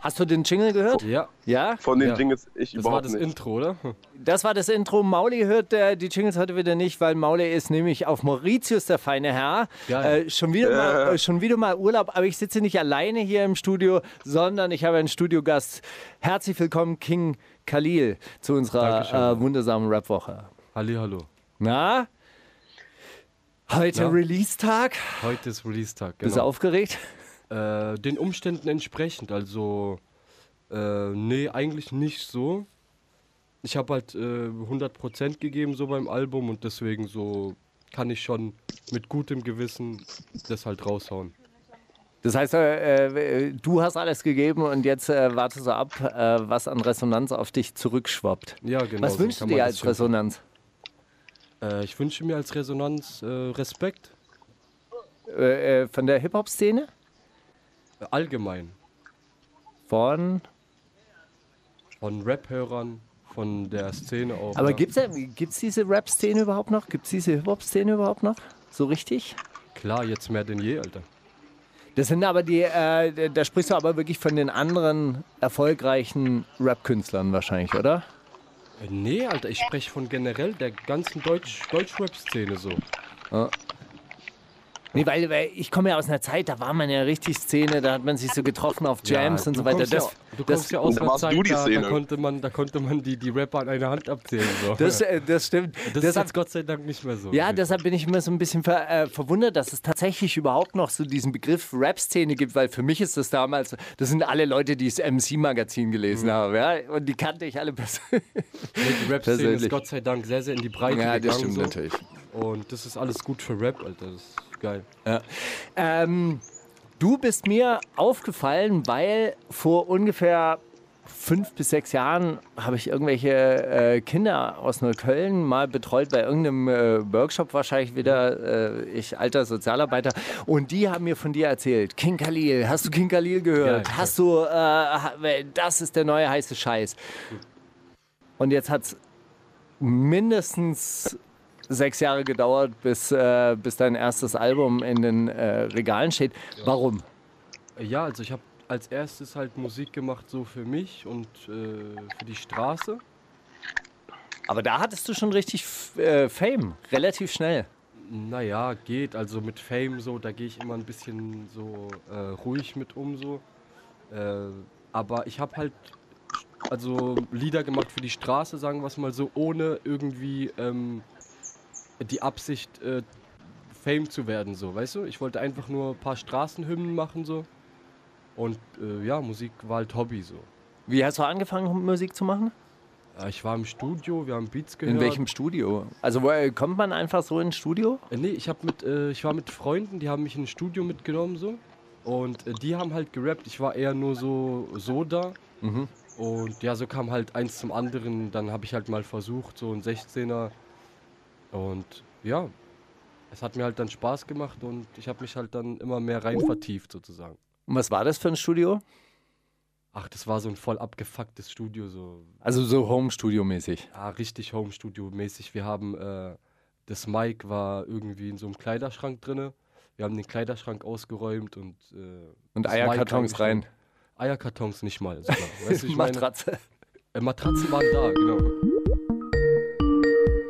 Hast du den Jingle gehört? Ja, Ja? Von den Ja. Jingles ich das war überhaupt das nicht. Intro, oder? Das war das Intro. Mauli hört äh, die Jingles heute wieder nicht, weil Mauli ist nämlich auf Mauritius, der feine Herr. Äh, schon, wieder mal, äh, schon wieder mal Urlaub, aber ich sitze nicht alleine hier im Studio, sondern ich habe einen Studiogast. Herzlich willkommen, King Khalil, zu unserer äh, wundersamen Rap-Woche. Halli, hallo. Na? Heute Ja. Release-Tag. Heute ist Release-Tag, Bist du genau. aufgeregt? Äh, den Umständen entsprechend, also, äh, nee, eigentlich nicht so. Ich habe halt äh, 100% gegeben so beim Album und deswegen so kann ich schon mit gutem Gewissen das halt raushauen. Das heißt, äh, äh, du hast alles gegeben und jetzt äh, wartest du ab, äh, was an Resonanz auf dich zurückschwappt. Ja, genau. was so wünschst du dir als. Resonanz? Äh, ich wünsche mir als Resonanz äh, Respekt, äh, von der Hip-Hop-Szene? Allgemein. Von. Von Rap-Hörern, von der Szene auch. Aber ja. gibt's, gibt's diese Rap-Szene überhaupt noch? Gibt's diese Hip-Hop-Szene überhaupt noch? So richtig? Klar, jetzt mehr denn je, Alter. Das sind aber die, äh, da sprichst du aber wirklich von den anderen erfolgreichen Rap-Künstlern wahrscheinlich, oder? Äh, nee, Alter, ich spreche von generell der ganzen Deutsch Deutsch-Rap-Szene so. Nee, weil, weil ich komme ja aus einer Zeit, da war man ja richtig Szene, da hat man sich so getroffen auf Jams Ja, und so weiter. Das, ja, du das, kommst ja aus Da einer Zeit, da, da, konnte man, da konnte man die, die Rapper an einer Hand abzählen. So. das, äh, das stimmt. das ist Deshalb, jetzt Gott sei Dank nicht mehr so. ja, deshalb bin ich immer so ein bisschen ver, äh, verwundert, dass es tatsächlich überhaupt noch so diesen Begriff Rap-Szene gibt, weil für mich ist das damals, das sind alle Leute, die das MC-Magazin gelesen haben, ja, und die kannte ich alle persönlich. Nee, die Rap-Szene ist Gott sei Dank sehr, sehr in die Breite Ja, das gegangen. stimmt so. natürlich. Und das ist alles gut für Rap, Alter. Das geil. Ähm, du bist mir aufgefallen, weil vor ungefähr fünf bis sechs Jahren habe ich irgendwelche äh, Kinder aus Neukölln mal betreut bei irgendeinem äh, Workshop wahrscheinlich wieder, äh, ich alter Sozialarbeiter. Und die haben mir von dir erzählt, King Khalil, hast du King Khalil gehört? Ja, ja. hast du, äh, das ist der neue heiße Scheiß. Und jetzt hat es mindestens sechs Jahre gedauert, bis, äh, bis dein erstes Album in den äh, Regalen steht. Warum? Äh, Ja, also ich habe als erstes halt Musik gemacht so für mich und äh, für die Straße. Aber da hattest du schon richtig äh, Fame, relativ schnell. Naja, geht. Also mit Fame so, da gehe ich immer ein bisschen so äh, ruhig mit um so. Aber ich habe halt also Lieder gemacht für die Straße, sagen wir es mal so, ohne irgendwie ähm, die Absicht, äh, Fame zu werden, so, weißt du? Ich wollte einfach nur ein paar Straßenhymnen machen, so. Und äh, ja, Musik war halt Hobby, so. Wie hast du angefangen, Musik zu machen? Äh, ich war im Studio, wir haben Beats gehört. In welchem Studio? Also wo, äh, kommt man einfach so ins Studio? Äh, nee, ich, hab mit, äh, ich war mit Freunden, die haben mich ins Studio mitgenommen, so. Und äh, die haben halt gerappt, ich war eher nur so, so da. Mhm. Und ja, so kam halt eins zum anderen. Dann habe ich halt mal versucht, so ein 16er. Und ja, es hat mir halt dann Spaß gemacht und ich habe mich halt dann immer mehr rein vertieft sozusagen. Und was war das für ein Studio? Ach, das war so ein voll abgefucktes Studio, so Also so Home-Studio-mäßig. ja, richtig Home-Studio-mäßig. Wir haben, äh, das Mic war irgendwie in so einem Kleiderschrank drinne. Wir haben den Kleiderschrank ausgeräumt und äh, Und Eierkartons rein. Eierkartons nicht mal sogar. Weißt du, ich meine, Matratze. äh, Matratzen waren da, genau.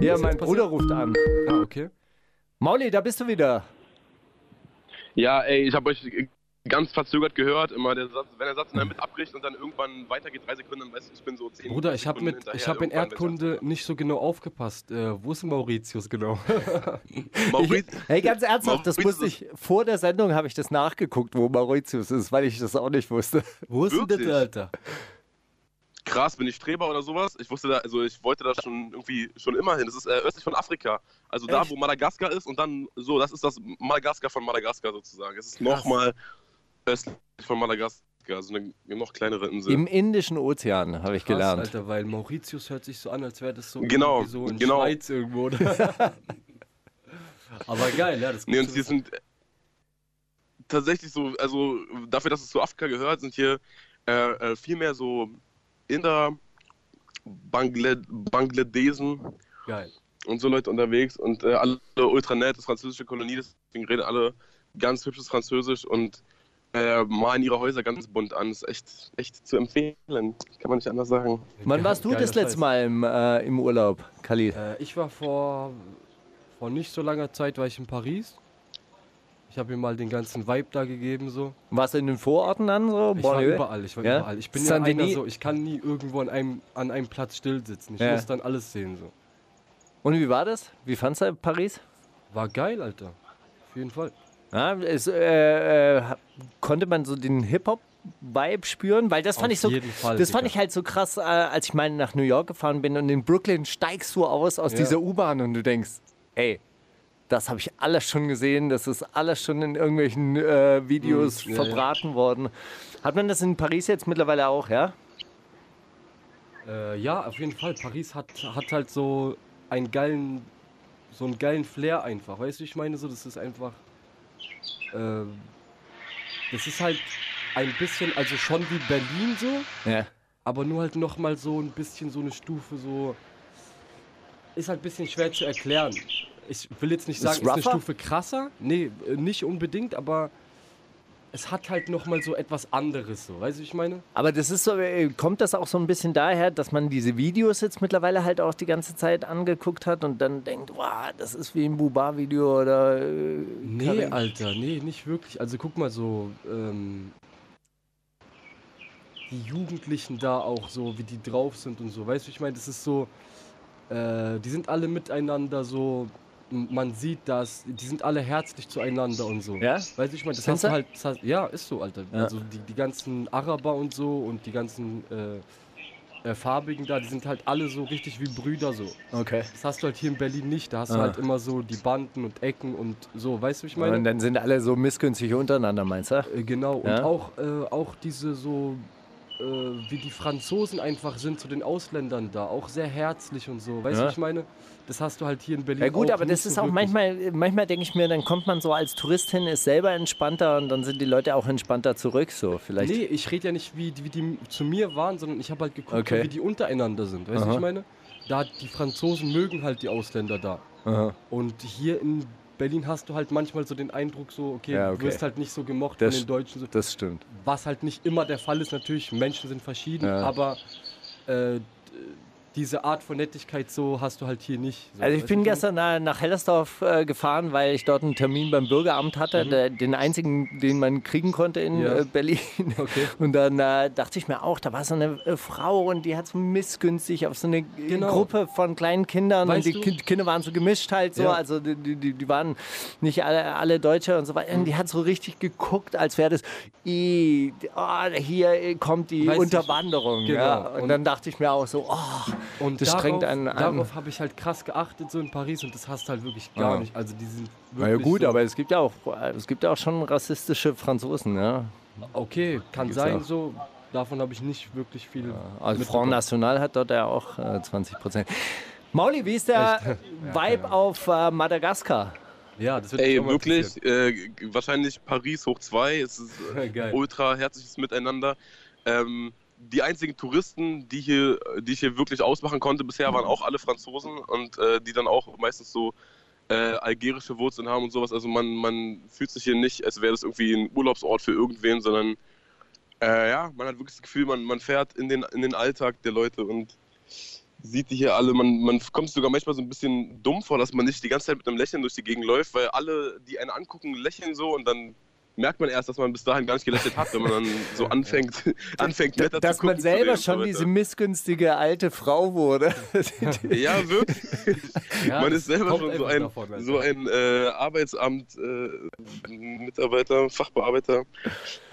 Ja, mein Bruder ruft an. Ah, okay. Mauli, da bist du wieder. Ja, ey, ich habe euch ganz verzögert gehört. Immer der Satz, wenn der Satz in der Mitte abbricht und dann irgendwann weitergeht, drei Sekunden, dann weißt du, ich bin so zehn Bruder, ich habe mit, hinterher. ich habe in Erdkunde nicht so genau aufgepasst. Äh, wo ist Mauritius genau? Mauriz, Hey, ganz ernsthaft, das Mauritius wusste ich, vor der Sendung habe ich das nachgeguckt, wo Mauritius ist, weil ich das auch nicht wusste. wo ist denn das, Alter? Krass, bin ich Streber oder sowas? Ich wusste da, also ich wollte da schon irgendwie schon immer hin. Das ist äh, östlich von Afrika. Also da, Echt? wo Madagaskar ist und dann so, das ist das Madagaskar von Madagaskar sozusagen. Es ist nochmal östlich von Madagaskar, also eine noch kleinere Insel. Im Indischen Ozean habe ich Krass, gelernt. Alter, weil Mauritius hört sich so an, als wäre das so, Genau, so in genau. Schweiz irgendwo. Aber geil, ja, das ist Nee, und hier sind tatsächlich so, also dafür, dass es zu Afrika gehört, sind hier äh, äh, viel mehr so Inder, Bangle Bangladesen Geil. und so Leute unterwegs und äh, alle ultra nett, das ist französische Kolonie, deswegen reden alle ganz hübsches Französisch und äh, malen ihre Häuser ganz bunt an. Das ist echt, echt zu empfehlen, kann man nicht anders sagen. Wann warst du Geiler das letzte. Mal im, äh, im Urlaub, Khalid? Äh, ich war vor, vor nicht so langer Zeit war ich in Paris. Ich habe mir mal den ganzen Vibe da gegeben so. Warst du in den Vororten dann so? Ich war Banlieue? überall, ich war Ja? überall. Ich bin ja einer so, ich kann nie irgendwo an einem, an einem Platz still sitzen. Ich Ja. muss dann alles sehen so. Und wie war das? Wie fandst du Paris? War geil, Alter. Auf jeden Fall. Ja, es, äh, äh, konnte man so den Hip-Hop-Vibe spüren? Weil das fand Auf ich so, Fall, das fand Digga. ich halt so krass, äh, als ich mal nach New York gefahren bin und in Brooklyn steigst du aus aus Ja. dieser U-Bahn und du denkst, ey, das habe ich alles schon gesehen, das ist alles schon in irgendwelchen äh, Videos Hm, ja, verbraten worden. Hat man das in Paris jetzt mittlerweile auch, ja? Äh, ja, auf jeden Fall. Paris hat, hat halt so einen geilen, so einen geilen Flair einfach. Weißt du, ich meine so, das ist einfach, äh, das ist halt ein bisschen, also schon wie Berlin so, Ja. aber nur halt noch mal so ein bisschen so eine Stufe so, ist halt ein bisschen schwer zu erklären. Ich will jetzt nicht Ist sagen, ist eine rougher? Stufe krasser, nee, äh, nicht unbedingt, aber es hat halt noch mal so etwas anderes so, weißt du, wie ich meine? Aber das ist so, äh, kommt das auch so ein bisschen daher, dass man diese Videos jetzt mittlerweile halt auch die ganze Zeit angeguckt hat und dann denkt, wow, das ist wie ein Buba-Video oder. Äh, Nee, Karin- Alter, nee, nicht wirklich. Also guck mal so, ähm, die Jugendlichen da auch so, wie die drauf sind und so. Weißt du, ich meine, das ist so, äh, die sind alle miteinander so, man sieht das, die sind alle herzlich zueinander und so. Ja? Weißt du, ich meine, das Findest hast du du? halt, hast, ja, ist so, Alter. Ja. Also die, die ganzen Araber und so und die ganzen äh, äh, Farbigen da, die sind halt alle so richtig wie Brüder so. Okay. Das hast du halt hier in Berlin nicht. Da hast du Ah. halt immer so die Banden und Ecken und so, weißt du, wie ich meine? Und dann sind alle so missgünstig untereinander, meinst du? Äh, Genau, Ja. und auch, äh, auch diese so, äh, wie die Franzosen einfach sind zu den Ausländern da, auch sehr herzlich und so. Weißt du, Ja. ich meine? Das hast du halt hier in Berlin Ja gut, aber das ist so auch wirklich. manchmal, manchmal denke ich mir, dann kommt man so als Tourist hin, ist selber entspannter und dann sind die Leute auch entspannter zurück, so vielleicht. Nee, ich rede ja nicht, wie, die- wie die zu mir waren, sondern ich habe halt geguckt, Okay. wie die untereinander sind. Weißt du, ich meine? Da die Franzosen mögen halt die Ausländer da. Aha. Und hier in Berlin hast du halt manchmal so den Eindruck, so, okay, Ja, du okay. wirst halt nicht so gemocht Das- von den Deutschen. So. Das stimmt. Was halt nicht immer der Fall ist, natürlich, Menschen sind verschieden, Ja. aber äh, diese Art von Nettigkeit so hast du halt hier nicht. So, Also ich bin gestern nach, nach Hellersdorf äh, gefahren, weil ich dort einen Termin beim Bürgeramt hatte, der, den einzigen, den man kriegen konnte in Mhm. Ja. äh, Berlin. Okay. Und dann äh, dachte ich mir auch, da war so eine äh, Frau und die hat so missgünstig auf so eine äh, Genau. Gruppe von kleinen Kindern Weißt und die? Kind, Kinder waren so gemischt halt so, Ja. also die, die, die- waren nicht alle, alle Deutsche und so weiter. Und die hat so richtig geguckt, als wäre das, "Ih, oh, hier kommt die Weißt Unterwanderung. genau. Ja. Und, Und- dann dachte ich mir auch so, oh, Und das darauf, strengt einen an. Darauf habe ich halt krass geachtet so in Paris und das hast du halt wirklich gar Ja. nicht. Also die sind Na ja wirklich gut, so, aber es gibt ja auch, es gibt ja auch schon rassistische Franzosen, ja. Okay, kann Gibt's sein auch. so. Davon habe ich nicht wirklich viel Also mitbekommen. Front National hat dort ja auch äh, 20 Prozent. Mauli, wie ist der Vibe auf äh, Madagaskar? Ja, das wird Ey, wirklich, äh, wahrscheinlich Paris hoch zwei. Es ist äh, Geil. ultra herzliches Miteinander. Ähm, die einzigen Touristen, die, hier, die ich hier wirklich ausmachen konnte bisher, waren auch alle Franzosen und äh, die dann auch meistens so äh, algerische Wurzeln haben und sowas. Also man, man fühlt sich hier nicht, als wäre das irgendwie ein Urlaubsort für irgendwen, sondern äh, ja, man hat wirklich das Gefühl, man, man fährt in den, in den Alltag der Leute und sieht die hier alle. Man, man kommt sogar manchmal so ein bisschen dumm vor, dass man nicht die ganze Zeit mit einem Lächeln durch die Gegend läuft, weil alle, die einen angucken, lächeln so und dann merkt man erst, dass man bis dahin gar nicht gelächelt hat, wenn man dann so anfängt, anfängt netter Dass zu man selber schon diese missgünstige alte Frau wurde. Ja, wirklich. Ja, man ist selber schon so ein, davon, so ein äh, Arbeitsamt äh, Mitarbeiter, Fachbearbeiter.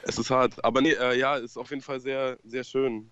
Es ist hart. Aber nee, äh, ja, ist auf jeden Fall sehr, sehr schön.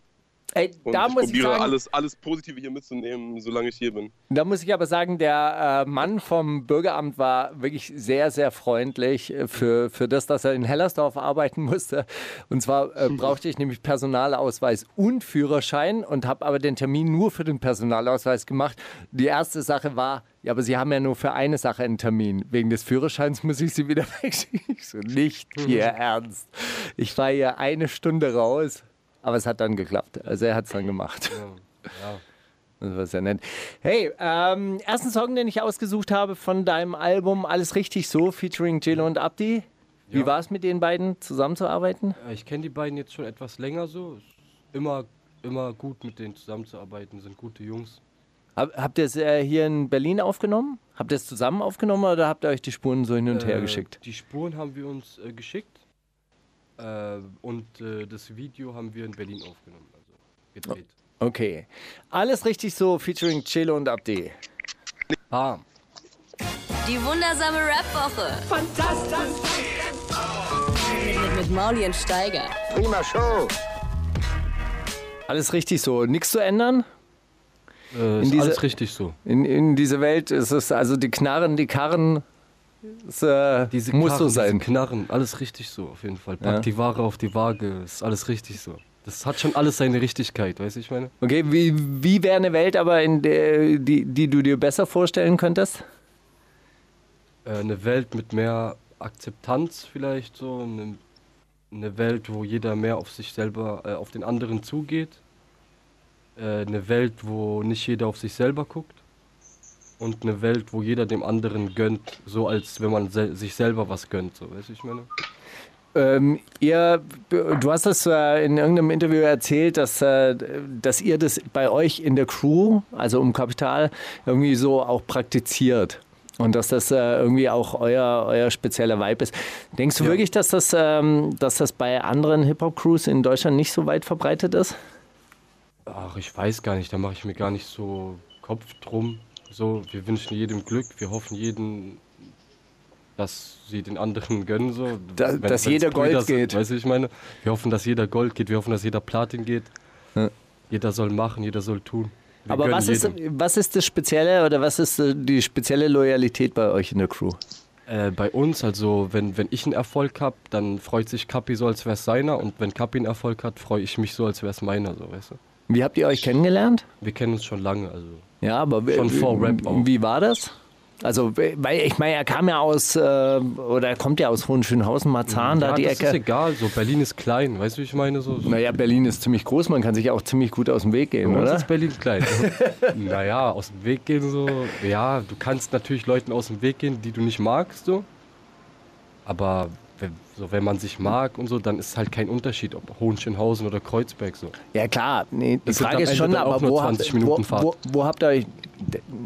Ey, Und da ich muss ich probiere sagen, alles, alles Positive hier mitzunehmen, solange ich hier bin. Da muss ich aber sagen, der äh, Mann vom Bürgeramt war wirklich sehr, sehr freundlich äh, für, für das, dass er in Hellersdorf arbeiten musste. Und zwar äh, brauchte ich nämlich Personalausweis und Führerschein und habe aber den Termin nur für den Personalausweis gemacht. Die erste Sache war, ja, aber Sie haben ja nur für eine Sache einen Termin. Wegen des Führerscheins muss ich Sie wieder wegschicken. Ich so, nicht Ihr Ernst. Ich war hier eine Stunde raus, aber es hat dann geklappt. Also er hat es dann gemacht. Das war sehr nett. Hey, ähm, ersten Song, den ich ausgesucht habe von deinem Album Alles richtig so, featuring Jill und Abdi. Wie Ja. war es mit den beiden zusammenzuarbeiten? Äh, Ich kenne die beiden jetzt schon etwas länger so. Immer, immer gut mit denen zusammenzuarbeiten, sind gute Jungs. Hab, habt ihr es äh, hier in Berlin aufgenommen? Habt ihr es zusammen aufgenommen oder habt ihr euch die Spuren so hin und her Äh, geschickt? Die Spuren haben wir uns äh, geschickt äh, und äh, das Video haben wir in Berlin aufgenommen, also gedreht. Okay. Alles richtig so, featuring Jill und Abdi. Bam. Die wundersame Rap-Woche. Fantastisch. Mit, mit Mauli und Steiger. Alles richtig so. Nichts zu ändern? Äh, ist diese- alles richtig so. In, in dieser Welt ist es also die Knarren, die Karren. Es, äh, Diese muss Karren, so sein. Knarren, alles richtig so auf jeden Fall. Pack Ja. die Ware auf die Waage, ist alles richtig so. Das hat schon alles seine Richtigkeit, weißt du, ich meine? Okay, wie, wie wäre eine Welt aber, in der, die, die du dir besser vorstellen könntest? Äh, eine Welt mit mehr Akzeptanz vielleicht so, eine, eine Welt, wo jeder mehr auf sich selber, äh, auf den anderen zugeht. Äh, eine Welt, wo nicht jeder auf sich selber guckt. Und eine Welt, wo jeder dem anderen gönnt, so als wenn man sel sich selber was gönnt, so, weißt du, ich meine? Ähm, ihr, du hast das äh, in irgendeinem Interview erzählt, dass, äh, dass ihr das bei euch in der Crew, also um Kapital, irgendwie so auch praktiziert. Und dass das äh, irgendwie auch euer, euer spezieller Vibe ist. Denkst du Ja. wirklich, dass das, ähm, dass das bei anderen Hip-Hop-Crews in Deutschland nicht so weit verbreitet ist? Ach, ich weiß gar nicht, da mache ich mir gar nicht so Kopf drum. So, wir wünschen jedem Glück, wir hoffen jeden, dass sie den anderen gönnen, so. Da- Wenn- dass jeder Gold Brüder sind, geht. Weißt du, ich meine? Wir hoffen, dass jeder Gold geht, wir hoffen, dass jeder Platin geht. Ja. Jeder soll machen, jeder soll tun. Wir Aber was ist, was ist das Spezielle oder was ist äh, die spezielle Loyalität bei euch in der Crew? Äh, bei uns, also wenn, wenn ich einen Erfolg habe, dann freut sich Kapi so, als wäre es seiner. Und wenn Kapi einen Erfolg hat, freue ich mich so, als wäre es meiner, so, weißt du? Wie habt ihr euch kennengelernt? Wir kennen uns schon lange, also. Ja, aber wie- Schon vor Rap auch. Wie war das? Also, weil ich meine, er kam ja aus, äh, oder er kommt ja aus Hohenschönhausen, Marzahn, da ja, die das ist Ecke. egal, so Berlin ist klein, weißt du, wie ich meine? So, so Naja, Berlin ist ziemlich groß, man kann sich auch ziemlich gut aus dem Weg gehen, oder? ist Berlin klein. naja, aus dem Weg gehen so. Ja, du kannst natürlich Leuten aus dem Weg gehen, die du nicht magst, so. Aber wenn, so, wenn man sich mag und so, dann ist halt kein Unterschied, ob Hohenschönhausen oder Kreuzberg so. Ja, klar. Nee, die Das Frage ist schon, aber wo habt, 20 wo, Minuten wo, Fahrt. wo habt ihr euch,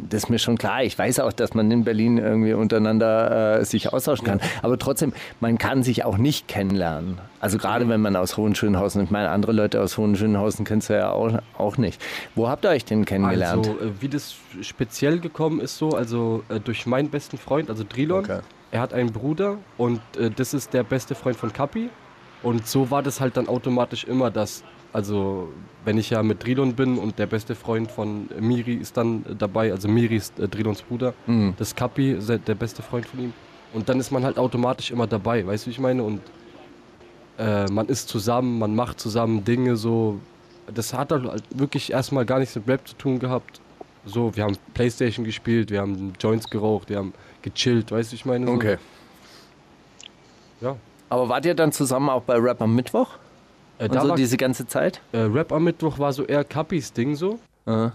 das ist mir schon klar, ich weiß auch, dass man in Berlin irgendwie untereinander äh, sich austauschen kann, aber trotzdem, man kann sich auch nicht kennenlernen. Also gerade wenn man aus Hohenschönhausen, ich meine, andere Leute aus Hohenschönhausen kennst du ja auch, auch nicht. Wo habt ihr euch denn kennengelernt? Also, äh, wie das speziell gekommen ist, so, also äh, durch meinen besten Freund, also Drilon. Okay. Er hat einen Bruder und äh, das ist der beste Freund von Kapi. Und so war das halt dann automatisch immer, dass, also, wenn ich ja mit Drilon bin und der beste Freund von Miri ist dann äh, dabei, also Miri ist äh, Drilons Bruder, Mhm. das Kapi, der beste Freund von ihm. Und dann ist man halt automatisch immer dabei, weißt du, wie ich meine? Und äh, man ist zusammen, man macht zusammen Dinge so. Das hat halt wirklich erstmal gar nichts mit Rap zu tun gehabt. So, wir haben Playstation gespielt, wir haben Joints geraucht, wir haben gechillt, weißt du, ich meine? So. Okay. Ja. Aber wart ihr dann zusammen auch bei Rap am Mittwoch? Äh, da so war, diese ganze Zeit? äh, Rap am Mittwoch war so eher Kapis Ding so. Ja.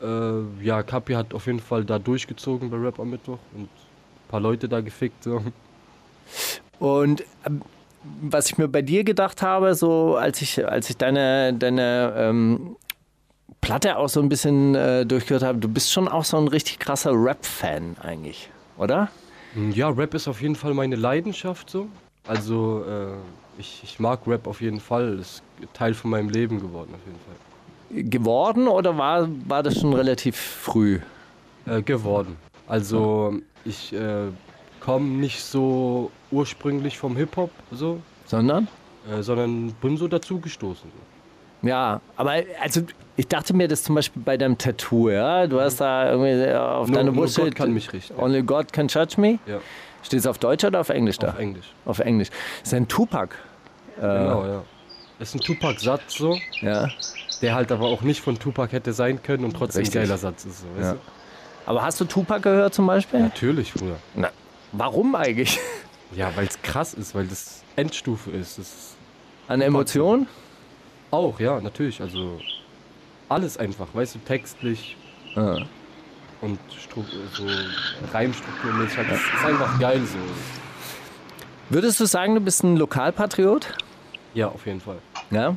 Äh, ja, Kapi hat auf jeden Fall da durchgezogen bei Rap am Mittwoch und ein paar Leute da gefickt. So. Und ähm, was ich mir bei dir gedacht habe, so als ich, als ich deine, deine ähm, Platte auch so ein bisschen äh, durchgehört habe, du bist schon auch so ein richtig krasser Rap-Fan eigentlich, oder? Ja, Rap ist auf jeden Fall meine Leidenschaft so. Also äh, ich, ich mag Rap auf jeden Fall. Ist Teil von meinem Leben geworden auf jeden Fall. Geworden oder war, war das schon relativ früh? Äh, geworden. Also ich äh, komme nicht so ursprünglich vom Hip-Hop so, Sondern? äh, sondern bin so dazugestoßen. So. Ja, aber also ich dachte mir das zum Beispiel bei deinem Tattoo, ja? Du hast da irgendwie auf Nur- deine Brust Gott steht, kann mich richten. Only God can judge me. Ja, Steht es auf Deutsch oder auf Englisch da? auf Englisch. Auf Englisch. Das ist ein Tupac. Genau, ja. Das ist ein Tupac-Satz so, Ja. der halt aber auch nicht von Tupac hätte sein können und trotzdem Richtig. ein geiler Satz ist. So, weißt Ja. du? Aber hast du Tupac gehört zum Beispiel? Natürlich, Bruder. Na, warum eigentlich? Ja, weil es krass ist, weil das Endstufe ist. Das ist An Emotionen? Auch, ja, natürlich. Also alles einfach, weißt du, textlich Ja. und Stru so Reimstrukturmäßig. halt, Das ist einfach geil so. Würdest du sagen, du bist ein Lokalpatriot? Ja, auf jeden Fall. Ja.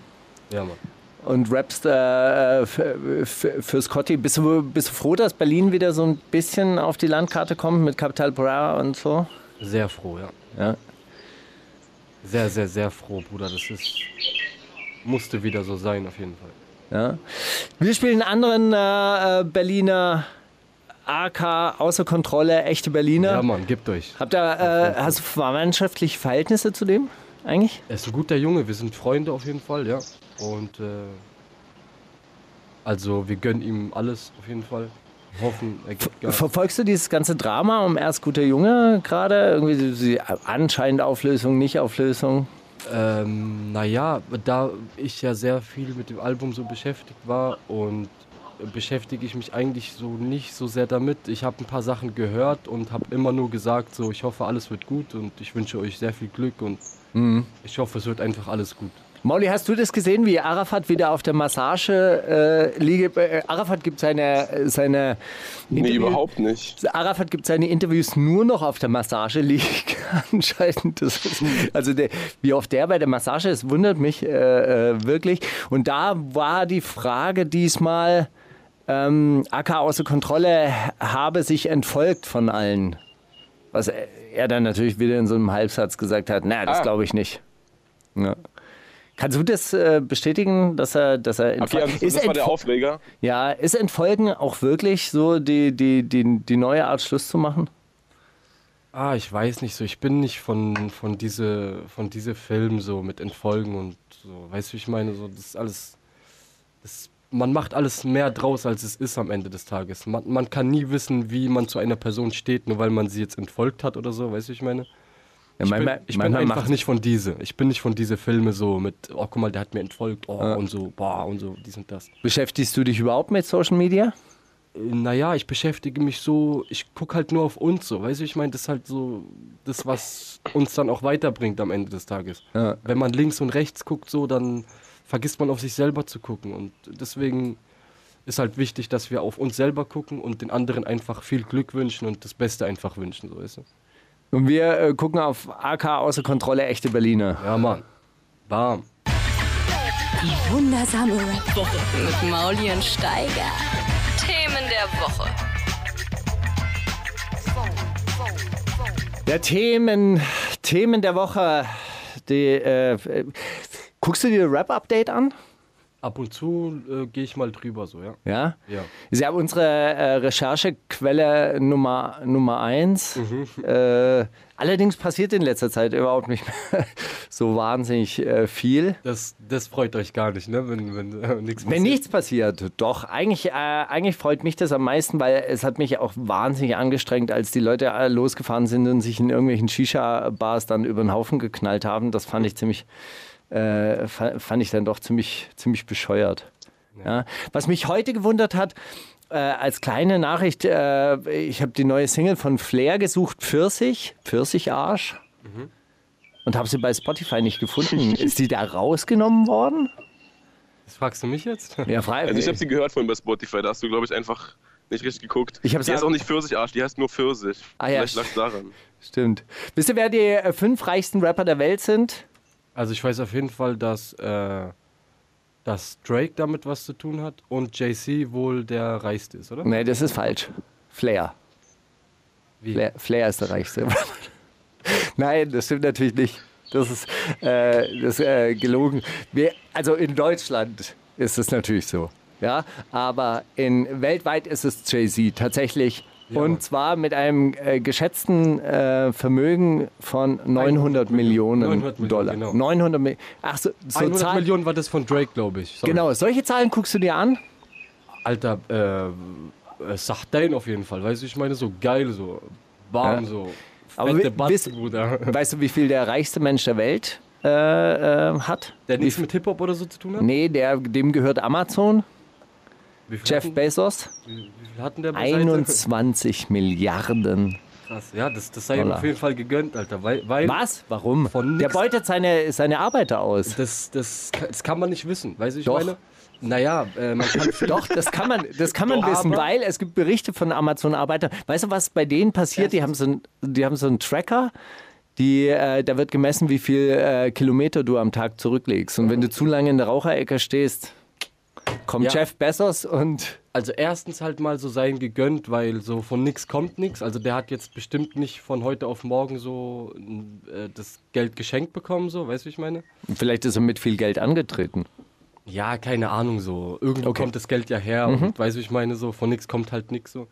Ja, Mann. Und rappst äh, für, für, für Scotty. Bist du, bist du froh, dass Berlin wieder so ein bisschen auf die Landkarte kommt mit Capital Bra und so? Sehr froh, ja. Ja. Sehr, sehr, sehr froh, Bruder. Das ist. Musste wieder so sein, auf jeden Fall. ja. Wir spielen einen anderen äh, äh, Berliner AK außer Kontrolle, echte Berliner. Ja, Mann, gebt euch. Habt ihr, äh, hast du verwandtschaftliche Verhältnisse zu dem eigentlich? Er ist ein guter Junge, wir sind Freunde auf jeden Fall, ja. Und äh, also wir gönnen ihm alles auf jeden Fall. Hoffen, er Gas. Verfolgst du dieses ganze Drama um erst guter Junge gerade? Irgendwie die anscheinend Auflösung, Nicht-Auflösung? Ähm, naja, da ich ja sehr viel mit dem Album so beschäftigt war und beschäftige ich mich eigentlich so nicht so sehr damit. Ich habe ein paar Sachen gehört und habe immer nur gesagt, so ich hoffe alles wird gut und ich wünsche euch sehr viel Glück und ich hoffe es wird einfach alles gut. Mauli, hast du das gesehen, wie Arafat wieder auf der Massage äh, liege? Äh, Arafat gibt seine, seine Nee, überhaupt nicht. Arafat gibt seine Interviews nur noch auf der Massage liege anscheinend. Das ist, also der, wie oft der bei der Massage ist, wundert mich äh, äh, wirklich. Und da war die Frage diesmal, ähm, AK außer Kontrolle habe sich entfolgt von allen. Was er- er dann natürlich wieder in so einem Halbsatz gesagt hat, na, das Ah. glaube ich nicht. Ja. Kannst du das äh, bestätigen, dass er, dass er Okay, also das, ist das war der Aufreger. ja, ist Entfolgen auch wirklich so die, die, die, die neue Art Schluss zu machen? Ah, ich weiß nicht so. Ich bin nicht von, von diese von diese Filmen so mit Entfolgen und so. Weißt du, wie ich meine? So, das ist alles. Das, man macht alles mehr draus, als es ist am Ende des Tages. Man, man kann nie wissen, wie man zu einer Person steht, nur weil man sie jetzt entfolgt hat oder so. Weißt du, wie ich meine? Ja, Ich manchmal- bin, ich bin einfach nicht von diese. Ich bin nicht von diese Filme so mit, oh guck mal, der hat mir entfolgt, oh und so, boah und so, dies und das. Beschäftigst du dich überhaupt mit Social Media? Äh, Naja, ich beschäftige mich so, ich gucke halt nur auf uns so, weißt du, ich meine, das ist halt so das, was uns dann auch weiterbringt am Ende des Tages. Ja. Wenn man links und rechts guckt so, dann vergisst man auf sich selber zu gucken und deswegen ist halt wichtig, dass wir auf uns selber gucken und den anderen einfach viel Glück wünschen und das Beste einfach wünschen, so weißt du. Und wir äh, gucken auf AK außer Kontrolle, echte Berliner. Ja, Mann. Bam. Die wundersame Rap-Woche. Mit Mauli und Steiger. Themen der Woche. Der Themen, Themen der Woche. Die, äh, äh, guckst du dir Rap-Update an? Ab und zu äh, gehe ich mal drüber so, ja. Ja. Ja. Ist ja unsere äh, Recherchequelle Nummer, Nummer eins. Mhm. Äh, allerdings passiert in letzter Zeit überhaupt nicht mehr so wahnsinnig äh, viel. Das, das freut euch gar nicht, ne? Wenn, wenn äh, nichts Wenn nichts passiert, doch. Eigentlich, äh, eigentlich freut mich das am meisten, weil es hat mich auch wahnsinnig angestrengt, als die Leute losgefahren sind und sich in irgendwelchen Shisha-Bars dann über den Haufen geknallt haben. Das fand ich ziemlich, äh, fa- fand ich dann doch ziemlich, ziemlich bescheuert. Ja. Was mich heute gewundert hat, äh, als kleine Nachricht, äh, ich habe die neue Single von Flair gesucht, Pfirsich, Pfirsicharsch. Und habe sie bei Spotify nicht gefunden. Ist die da rausgenommen worden? Das fragst du mich jetzt? Ja, frei. Also ich habe sie gehört vorhin bei Spotify, da hast du, glaube ich, einfach nicht richtig geguckt. Ich die heißt auch nicht Pfirsich-Arsch, die heißt nur Pfirsich. Ah, ja, Vielleicht lag's daran. Stimmt. Wisst ihr, wer die äh, fünf reichsten Rapper der Welt sind? Also ich weiß auf jeden Fall, dass, äh, dass Drake damit was zu tun hat und JC wohl der reichste ist, oder? Nee, das ist falsch. Flair. Wie? Flair, Flair ist der reichste. Nein, das stimmt natürlich nicht. Das ist, äh, das äh, gelogen. Wir, also in Deutschland ist es natürlich so. Ja, aber in, weltweit ist es Jay-Z tatsächlich Und zwar mit einem äh, geschätzten äh, Vermögen von 900 Millionen, 900 Millionen, Dollar. genau. 900 Millionen. Ach so, so 100 Zahl- Millionen war das von Drake, glaube ich. Sorry. Genau, solche Zahlen guckst du dir an? Alter, äh, äh, Sachtein auf jeden Fall. Weißt du, ich meine, so geil, so warm, Ja. so. Aber Fette Batzen, wisst- Bruder. Weißt du, wie viel der reichste Mensch der Welt äh, äh, hat? Der nichts mit Hip-Hop oder so zu tun hat? Nee, der, dem gehört Amazon, Jeff hatten, Bezos. Wie, wie hatten der beiseite? 21 Milliarden. Krass. Ja, das, das sei ihm auf jeden Fall gegönnt, Alter. Weil, weil Was? Warum? Von Der beutet seine, seine Arbeiter aus. Das, das, das kann man nicht wissen, weißt du, ich Doch. meine? Naja, äh, man kann Doch, das kann man, das kann man Doch, wissen, weil es gibt Berichte von Amazon-Arbeitern. Weißt du, was bei denen passiert? Die haben so, ein, die haben so einen Tracker, die, äh, da wird gemessen, wie viel äh, Kilometer du am Tag zurücklegst. Und wenn du zu lange in der Raucherecke stehst, kommt Ja. Jeff Bezos und Also erstens halt mal so sein gegönnt, weil so von nix kommt nix. Also der hat jetzt bestimmt nicht von heute auf morgen so äh, das Geld geschenkt bekommen, so, weißt du, wie ich meine? vielleicht ist er mit viel Geld angetreten. Ja, keine Ahnung, so. Irgendwo Okay. kommt das Geld ja her und weißt du, wie ich meine, so von nix kommt halt nix so.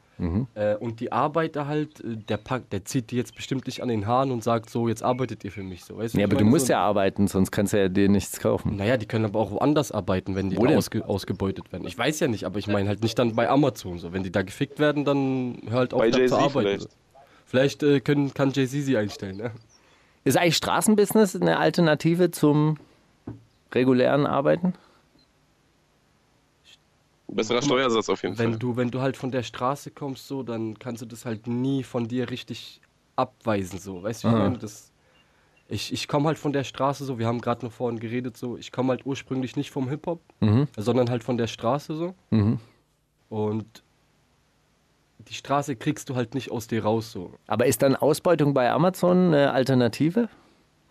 Äh, und die Arbeiter halt, äh, der packt, der zieht die jetzt bestimmt nicht an den Haaren und sagt so, jetzt arbeitet ihr für mich so, weißt Ja, aber du musst so, ja arbeiten, sonst kannst du ja dir nichts kaufen. Naja, die können aber auch woanders arbeiten, wenn die ausge ausgebeutet werden. Ich weiß ja nicht, aber ich meine halt nicht dann bei Amazon so. Wenn die da gefickt werden, dann hör halt auf Bei da zu arbeiten. vielleicht. so. Vielleicht äh, können, kann Jay-Z sie einstellen. Ne? Ist eigentlich Straßenbusiness eine Alternative zum regulären Arbeiten? Besserer Steuersatz auf jeden Fall. Wenn du, wenn du halt von der Straße kommst, so, dann kannst du das halt nie von dir richtig abweisen, so. Weißt du, wie ich meine? Das, ich, ich komme halt von der Straße so, wir haben gerade noch vorhin geredet, so, ich komme halt ursprünglich nicht vom Hip-Hop, sondern halt von der Straße so. Und die Straße kriegst du halt nicht aus dir raus, so. Aber ist dann Ausbeutung bei Amazon eine Alternative?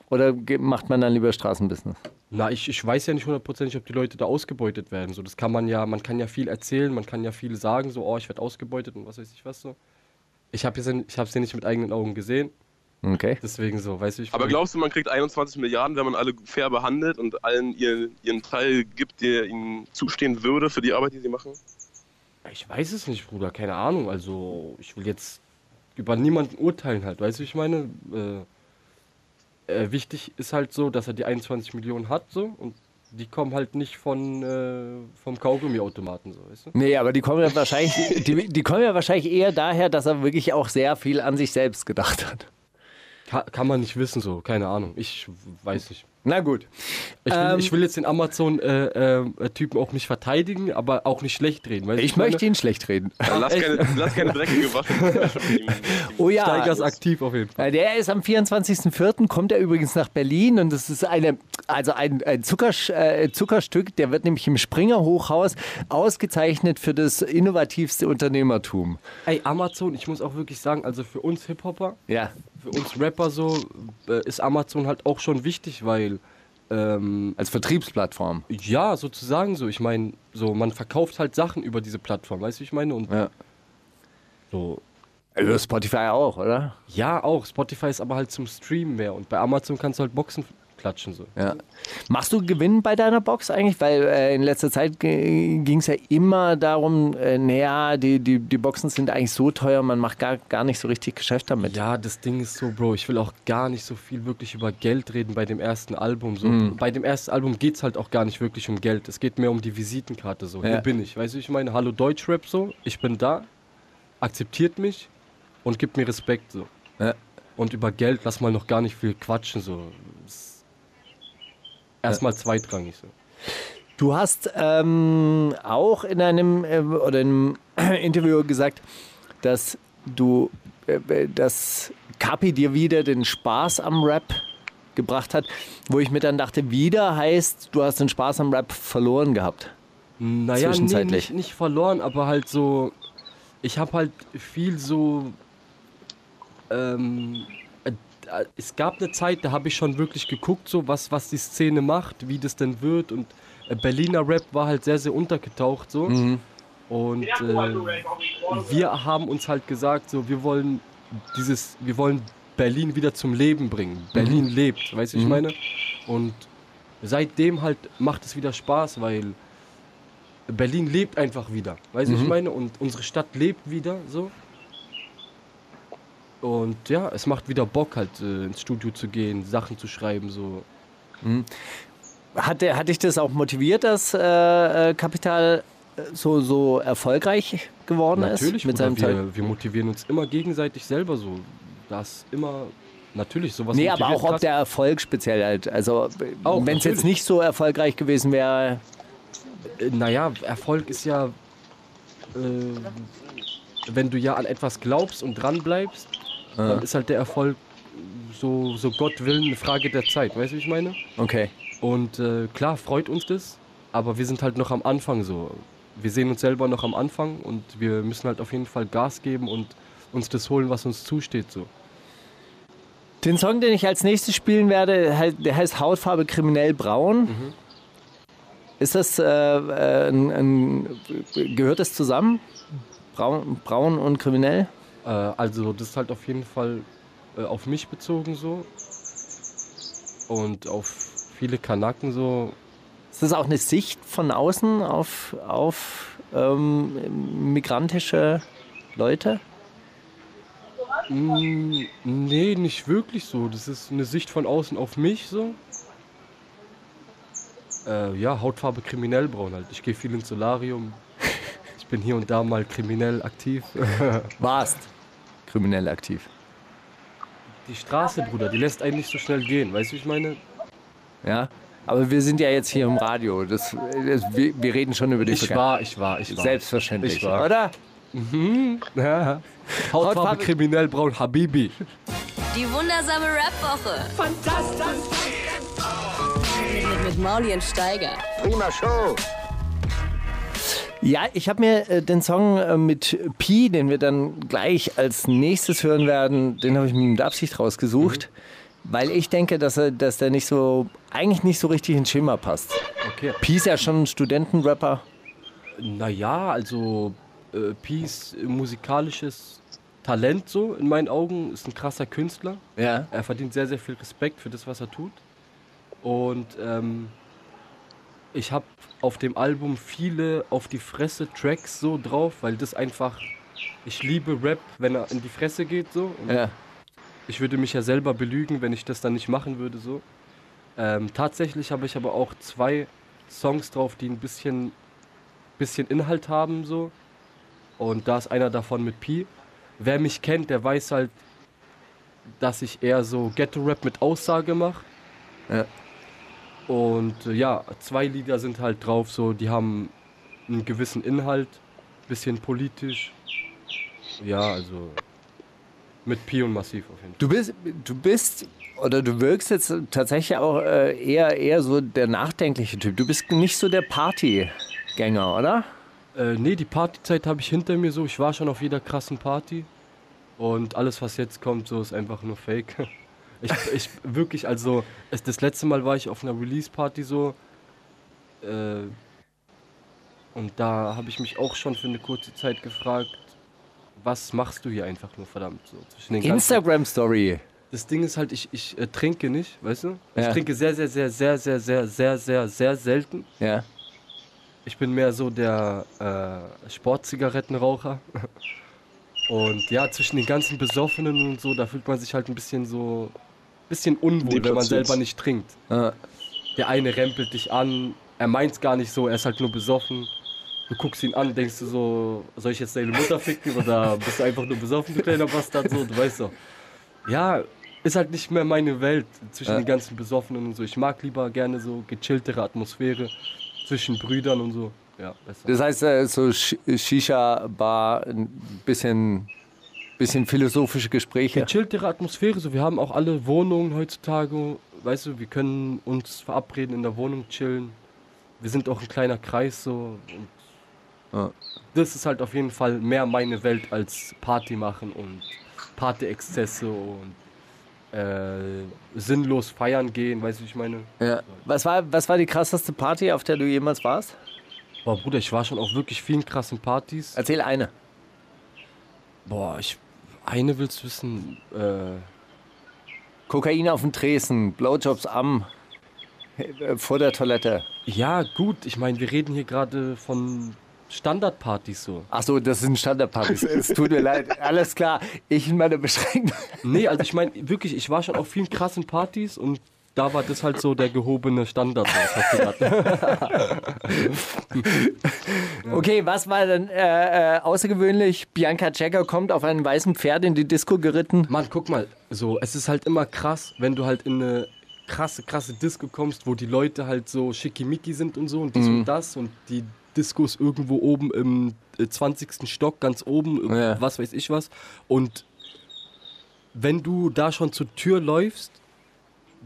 Oder macht man dann lieber Straßenbusiness? Na, ich, ich weiß ja nicht hundertprozentig, ob die Leute da ausgebeutet werden. So, das kann man ja, man kann ja viel erzählen, man kann ja viel sagen, so, oh, ich werde ausgebeutet und was weiß ich was so. Ich habe es ja nicht mit eigenen Augen gesehen, Okay. deswegen so, weißt du, ich Aber glaubst du, man kriegt 21 Milliarden, wenn man alle fair behandelt und allen ihren, ihren Teil gibt, der ihnen zustehen würde für die Arbeit, die sie machen? Ich weiß es nicht, Bruder, keine Ahnung. Also, ich will jetzt über niemanden urteilen halt, weißt du, wie ich meine? Äh, äh, wichtig ist halt so, dass er die 21 Millionen hat, so, und die kommen halt nicht von, äh, vom Kaugummiautomaten, so, weißt du? Nee, aber die kommen ja wahrscheinlich, die, die kommen ja wahrscheinlich eher daher, dass er wirklich auch sehr viel an sich selbst gedacht hat. Ka kann man nicht wissen, so, keine Ahnung. Ich weiß nicht. Na gut. Ich will, Ähm, ich will jetzt den Amazon-Typen auch nicht verteidigen, aber auch nicht schlecht reden. Ich meine? möchte ihn schlecht reden. Ja, lass, keine, lass keine dreckige Wasche. Oh ja. Steiger ist aktiv auf jeden Fall. Äh, Der ist am 24.04. kommt er übrigens nach Berlin und das ist eine, also ein, ein Zuckersch, äh, Zuckerstück, der wird nämlich im Springer Hochhaus ausgezeichnet für das innovativste Unternehmertum. Ey, Amazon, ich muss auch wirklich sagen, also für uns Hip-Hopper, Ja. Für uns Rapper so, äh, ist Amazon halt auch schon wichtig, weil, ähm, Als Vertriebsplattform. ja, sozusagen so, ich meine, so, man verkauft halt Sachen über diese Plattform, weißt du, wie ich meine? Und Ja. so, Also Spotify auch, oder? ja, auch, Spotify ist aber halt zum Streamen mehr und bei Amazon kannst du halt Boxen klatschen, so. Ja. Machst du Gewinn bei deiner Box eigentlich? Weil äh, in letzter Zeit ging es ja immer darum, äh, naja, die, die, die Boxen sind eigentlich so teuer, man macht gar, gar nicht so richtig Geschäft damit. Ja, das Ding ist so, Bro, ich will auch gar nicht so viel wirklich über Geld reden bei dem ersten Album. So. Mhm. Bei dem ersten Album geht es halt auch gar nicht wirklich um Geld. Es geht mehr um die Visitenkarte. So. Ja. Hier bin ich. Weißt du, ich meine, hallo Deutschrap so, ich bin da, akzeptiert mich und gibt mir Respekt. So. Ja. Und über Geld lass mal noch gar nicht viel quatschen. So. Erstmal zweitrangig. So. Du hast ähm, auch in einem äh, oder in einem Interview gesagt, dass du, äh, dass Kapi dir wieder den Spaß am Rap gebracht hat, wo ich mir dann dachte, wieder heißt, du hast den Spaß am Rap verloren gehabt. Naja, nee, Zwischenzeitlich. nicht, nicht verloren, aber halt so. Ich habe halt viel so. Ähm, äh, äh, es gab eine Zeit, da habe ich schon wirklich geguckt, so was, was die Szene macht, wie das denn wird. Und äh, Berliner Rap war halt sehr, sehr untergetaucht so. Und äh, wir haben uns halt gesagt, so wir wollen dieses, wir wollen Berlin wieder zum Leben bringen. Berlin lebt, weißt du, wie ich meine? Und seitdem halt macht es wieder Spaß, weil Berlin lebt einfach wieder. Weißt du, Mhm. ich meine? Und unsere Stadt lebt wieder so. Und ja, es macht wieder Bock, halt äh, ins Studio zu gehen, Sachen zu schreiben, so. Hat, der, hat dich das auch motiviert, dass äh, äh, Kapital äh, so, so erfolgreich geworden Natürlich, ist mit Bruder, seinem wir, wir motivieren uns immer gegenseitig selber so. Das immer, natürlich, sowas Nee, aber auch ob der Erfolg speziell halt. Also, wenn es jetzt natürlich. nicht so erfolgreich gewesen wäre, Äh, Naja, Erfolg ist ja, äh, wenn du ja an etwas glaubst und dran bleibst, dann ist halt der Erfolg so, so Gott will eine Frage der Zeit, weißt du, wie ich meine? okay. Und äh, klar freut uns das, aber wir sind halt noch am Anfang so. Wir sehen uns selber noch am Anfang und wir müssen halt auf jeden Fall Gas geben und uns das holen, was uns zusteht so. Den Song, den ich als nächstes spielen werde, der heißt Hautfarbe kriminell braun. Mhm. Ist das, äh, äh, ein, ein, gehört das zusammen? Braun, braun und kriminell? Äh, also das ist halt auf jeden Fall äh, auf mich bezogen so und auf viele Kanaken so. Ist das auch eine Sicht von außen auf, auf ähm, migrantische Leute? Mm, nee, nicht wirklich so. Das ist eine Sicht von außen auf mich so. Äh, ja, Hautfarbe kriminell braun halt. Ich gehe viel ins Solarium. Ich bin hier und da mal kriminell aktiv. Warst kriminell aktiv. Die Straße, Bruder, die lässt einen nicht so schnell gehen. Weißt du, wie ich meine? Ja? Aber wir sind ja jetzt hier im Radio. Das, das, wir, wir reden schon über die Ich war, ich war, ich war. Selbstverständlich. Ich war. Oder? Ja. Hautfarbe Hautfarbe- kriminell braun, Habibi. Die wundersame Rap-Woche. Fantastisch. Mit, mit Mauli und Steiger. Ja, ich habe mir äh, den Song äh, mit Pi, den wir dann gleich als nächstes hören werden, den habe ich mir mit Absicht rausgesucht, weil ich denke, dass, er, dass der nicht so, eigentlich nicht so richtig ins Schema passt. Okay. Pi ist ja schon ein Studentenrapper. Naja, also äh, Peace, äh, musikalisches Talent so in meinen Augen, ist ein krasser Künstler. Ja. Er verdient sehr, sehr viel Respekt für das, was er tut. Und ähm, ich habe auf dem Album viele auf die Fresse Tracks so drauf, weil das einfach, ich liebe Rap, wenn er in die Fresse geht so. Und Ja. ich würde mich ja selber belügen, wenn ich das dann nicht machen würde so. Ähm, tatsächlich habe ich aber auch zwei Songs drauf, die ein bisschen, bisschen Inhalt haben so. Und da ist einer davon mit Pi. Wer mich kennt, der weiß halt, dass ich eher so Ghetto-Rap mit Aussage mache. Ja. Und äh, ja, zwei Lieder sind halt drauf, so, die haben einen gewissen Inhalt, bisschen politisch. Ja, also mit Pi und Massiv auf jeden Fall. Du bist, du bist oder du wirkst jetzt tatsächlich auch äh, eher, eher so der nachdenkliche Typ. Du bist nicht so der Partygänger, oder? Äh, nee, die Partyzeit habe ich hinter mir so. Ich war schon auf jeder krassen Party. Und alles, was jetzt kommt, so ist einfach nur Fake. Ich, ich wirklich, also, es, das letzte Mal war ich auf einer Release-Party so. Äh, und da habe ich mich auch schon für eine kurze Zeit gefragt, was machst du hier einfach nur verdammt so. Zwischen den ganzen- Instagram-Story. Das Ding ist halt, ich, ich äh, trinke nicht, weißt du? Ich Ja. trinke sehr, sehr, sehr, sehr, sehr, sehr, sehr, sehr, sehr selten. Ja. Ich bin mehr so der äh, Sportzigarettenraucher. Und ja, zwischen den ganzen Besoffenen und so, da fühlt man sich halt ein bisschen so, bisschen unwohl, wenn man selber nicht trinkt. Ja. Der eine rempelt dich an, er meint's gar nicht so, er ist halt nur besoffen. Du guckst ihn an, denkst du so, soll ich jetzt deine Mutter ficken oder bist du einfach nur besoffen, du kleiner Bastard, so, du weißt doch. Ja, ist halt nicht mehr meine Welt zwischen Ja. den ganzen Besoffenen und so. Ich mag lieber gerne so gechilltere Atmosphäre zwischen Brüdern und so. Ja, besser. Das heißt, äh, so Shisha-Bar, ein bisschen, bisschen philosophische Gespräche. Gechilltere Atmosphäre, so wir haben auch alle Wohnungen heutzutage, weißt du, wir können uns verabreden in der Wohnung chillen. Wir sind auch ein kleiner Kreis so Ja. das ist halt auf jeden Fall mehr meine Welt als Party machen und Party-Exzesse und äh, sinnlos feiern gehen, weißt du, wie ich meine? Ja. Was, war, was war die krasseste Party, auf der du jemals warst? Boah, Bruder, ich war schon auf wirklich vielen krassen Partys. Erzähl eine. Boah, ich. Eine willst du wissen, äh, Kokain auf dem Tresen, Blowjobs am, äh, vor der Toilette. Ja, gut, ich meine, wir reden hier gerade von Standardpartys so. Ach so, das sind Standardpartys. es tut mir leid. Alles klar. Ich in meiner Beschränkung. Nee, also ich meine wirklich, ich war schon auf vielen krassen Partys und da war das halt so der gehobene Standard. Okay, was war denn äh, äh, außergewöhnlich? Bianca Jagger kommt auf einem weißen Pferd in die Disco geritten. Mann, guck mal, so, es ist halt immer krass, wenn du halt in eine krasse, krasse Disco kommst, wo die Leute halt so schickimicki sind und so und dies und das und die Discos irgendwo oben im äh, 20. Stock, ganz oben, Ja. was weiß ich was. Und wenn du da schon zur Tür läufst,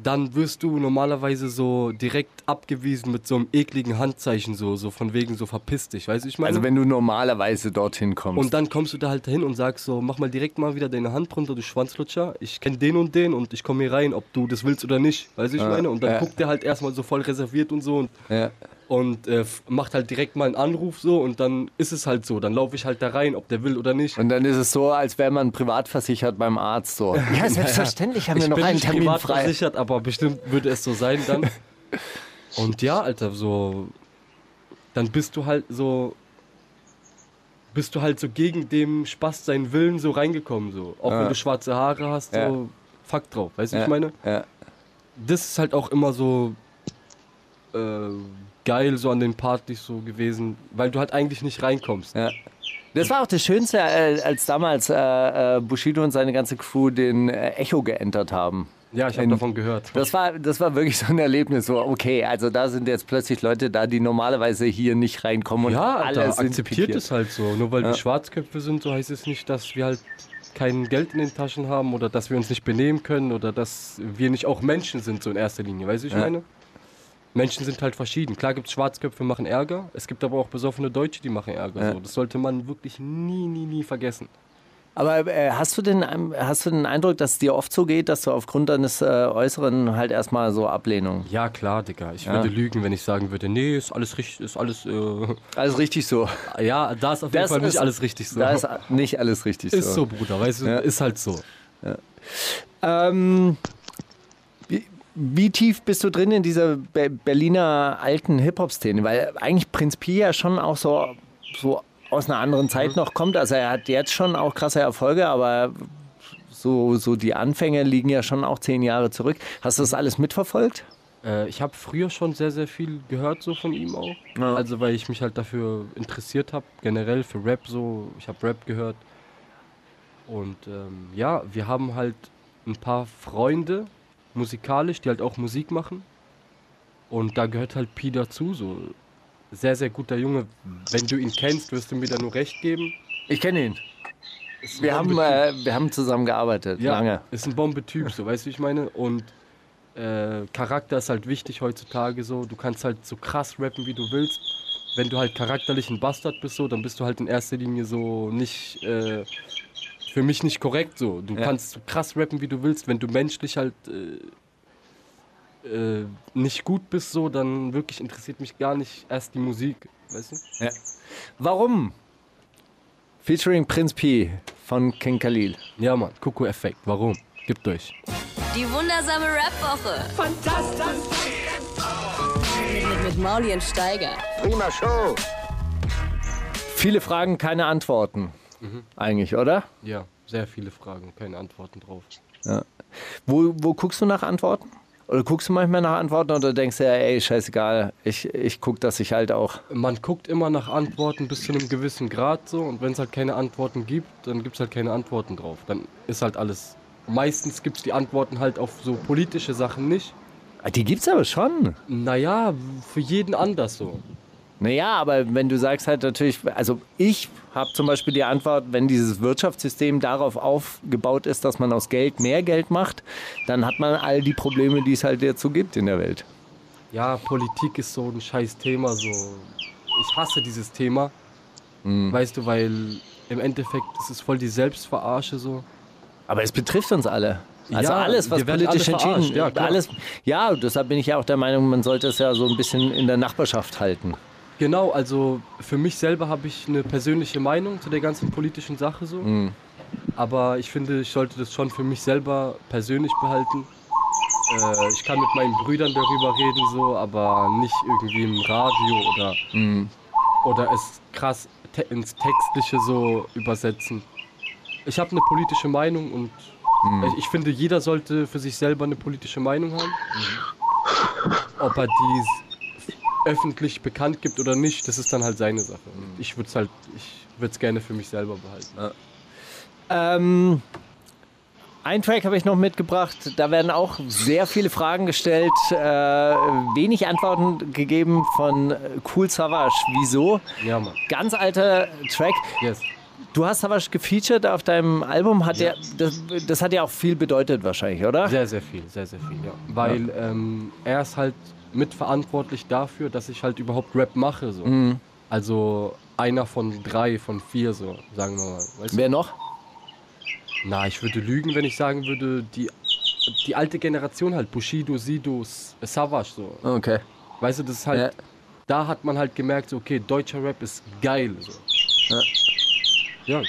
dann wirst du normalerweise so direkt abgewiesen mit so einem ekligen Handzeichen, so, so von wegen so verpiss dich, weißt du, ich meine? Also wenn du normalerweise dorthin kommst. Und dann kommst du da halt hin und sagst so, mach mal direkt mal wieder deine Hand runter, du Schwanzlutscher. Ich kenne den und den und ich komme hier rein, ob du das willst oder nicht. Weißt du, ich meine? Und dann ja. guckt der halt erstmal so voll reserviert und so und, ja. Und äh, macht halt direkt mal einen Anruf so und dann ist es halt so. Dann laufe ich halt da rein, ob der will oder nicht. Und dann ist es so, als wäre man privat versichert beim Arzt. So. Ja, selbstverständlich haben wir ich noch bin einen nicht Termin privat frei. versichert, aber bestimmt würde es so sein dann. und ja, Alter, so. Dann bist du halt so. Bist du halt so gegen dem Spaß seinen Willen so reingekommen, so. Auch Ja. wenn du schwarze Haare hast, Ja. so. Fuck drauf, weißt du, Ja, ich meine? ja. Das ist halt auch immer so. Äh, geil so an den Partys so gewesen, weil du halt eigentlich nicht reinkommst. Ja. Das war auch das Schönste, äh, als damals äh, äh, Bushido und seine ganze Crew den äh, Echo geentert haben. Ja, ich habe davon gehört. Das war, das war wirklich so ein Erlebnis, so okay, also da sind jetzt plötzlich Leute da, die normalerweise hier nicht reinkommen und Ja, Alter, alle sind akzeptiert pikiert. es halt so. Nur weil Ja. wir Schwarzköpfe sind, so heißt es nicht, dass wir halt kein Geld in den Taschen haben oder dass wir uns nicht benehmen können oder dass wir nicht auch Menschen sind, so in erster Linie. Weißt du, ich Ja. meine? Menschen sind halt verschieden. Klar gibt es Schwarzköpfe, machen Ärger. Es gibt aber auch besoffene Deutsche, die machen Ärger. Ja. So. Das sollte man wirklich nie, nie, nie vergessen. Aber äh, hast, du den, hast du den Eindruck, dass es dir oft so geht, dass du aufgrund deines äh, Äußeren halt erstmal so Ablehnung? Ja, klar, Digga. Ich Ja. würde lügen, wenn ich sagen würde, nee, ist alles richtig, ist alles, äh, Also richtig so. ja, da ist auf jeden Das Fall nicht ist- alles richtig so. Da ist nicht alles richtig ist so, Bruder, weißt du, Ja. ist halt so. Ähm, wie, tief bist du drin in dieser Be Berliner alten Hip-Hop-Szene? Weil eigentlich Prinz Pi ja schon auch so, so aus einer anderen Zeit noch kommt. Also er hat jetzt schon auch krasse Erfolge, aber so, so die Anfänge liegen ja schon auch zehn Jahre zurück. Hast du das alles mitverfolgt? Äh, ich habe früher schon sehr, sehr viel gehört so von ihm auch. Ja. Also weil ich mich halt dafür interessiert habe, generell für Rap so. Ich habe Rap gehört. Und ähm, ja, wir haben halt ein paar Freunde musikalisch, die halt auch Musik machen. Und da gehört halt Pi dazu, so sehr, sehr guter Junge. Wenn du ihn kennst, wirst du mir da nur recht geben. Ich kenne ihn. Wir haben, äh, wir haben zusammen gearbeitet, Ja, lange. ist ein Bombetyp, so, weißt du, wie ich meine? Und äh, Charakter ist halt wichtig heutzutage so. Du kannst halt so krass rappen, wie du willst. Wenn du halt charakterlich ein Bastard bist, so, dann bist du halt in erster Linie so nicht, äh, für mich nicht korrekt so. Du Ja. kannst so krass rappen, wie du willst. Wenn du menschlich halt äh, äh, nicht gut bist, so, dann wirklich interessiert mich gar nicht erst die Musik, weißt du? Warum? Featuring Prinz Pi von King Khalil. Ja, Mann, Kuku-Effekt. Warum? Gibt euch. Die wundersame Rap-Woche. Fantastisch. Mit, mit, mit Mauli und Steiger. Viele Fragen, keine Antworten. Eigentlich, oder? Ja, sehr viele Fragen, keine Antworten drauf. Wo, wo guckst du nach Antworten? Oder guckst du manchmal nach Antworten oder denkst du, ja, ey, scheißegal, ich, ich guck, dass ich halt auch. Man guckt immer nach Antworten bis zu einem gewissen Grad so und wenn es halt keine Antworten gibt, dann gibt es halt keine Antworten drauf. Dann ist halt alles. Meistens gibt es die Antworten halt auf so politische Sachen nicht. Ah, Die gibt's aber schon. Naja, für jeden anders so. Naja, aber wenn du sagst halt natürlich, also ich habe zum Beispiel die Antwort, wenn dieses Wirtschaftssystem darauf aufgebaut ist, dass man aus Geld mehr Geld macht, dann hat man all die Probleme, die es halt jetzt so gibt in der Welt. Ja, Politik ist so ein scheiß Thema so. Ich hasse dieses Thema. Weißt du, weil im Endeffekt ist es voll die Selbstverarsche so. Aber es betrifft uns alle. Also Ja, alles, was politisch alle entschieden verarscht, ja, alles. Ja, deshalb bin ich ja auch der Meinung, man sollte es ja so ein bisschen in der Nachbarschaft halten. Genau, also für mich selber habe ich eine persönliche Meinung zu der ganzen politischen Sache so. Aber ich finde, ich sollte das schon für mich selber persönlich behalten. Äh, ich kann mit meinen Brüdern darüber reden so, aber nicht irgendwie im Radio oder oder es krass te ins Textliche so übersetzen. Ich habe eine politische Meinung und ich, ich finde, jeder sollte für sich selber eine politische Meinung haben. Ob er die öffentlich bekannt gibt oder nicht, das ist dann halt seine Sache. Ich würde es halt, ich würde es gerne für mich selber behalten. Ähm, ein Track habe ich noch mitgebracht. Da werden auch sehr viele Fragen gestellt, äh, wenig Antworten gegeben von Cool Savage. Wieso? Ja, Mann. Ganz alter Track. Yes. Du hast Savage gefeatured auf deinem Album. Hat der, das, das hat ja auch viel bedeutet wahrscheinlich, oder? Sehr, sehr viel, sehr, sehr viel, ja. Weil Ähm, er ist halt mitverantwortlich dafür, dass ich halt überhaupt Rap mache. So. Also einer von drei, von vier, so, sagen wir mal. Weißt du? Wer noch? Na, ich würde lügen, wenn ich sagen würde, die, die alte Generation halt, Bushido, Sido, Savage, so. Okay. Weißt du, das ist halt, Ja. da hat man halt gemerkt, so, okay, deutscher Rap ist geil, so. Ja.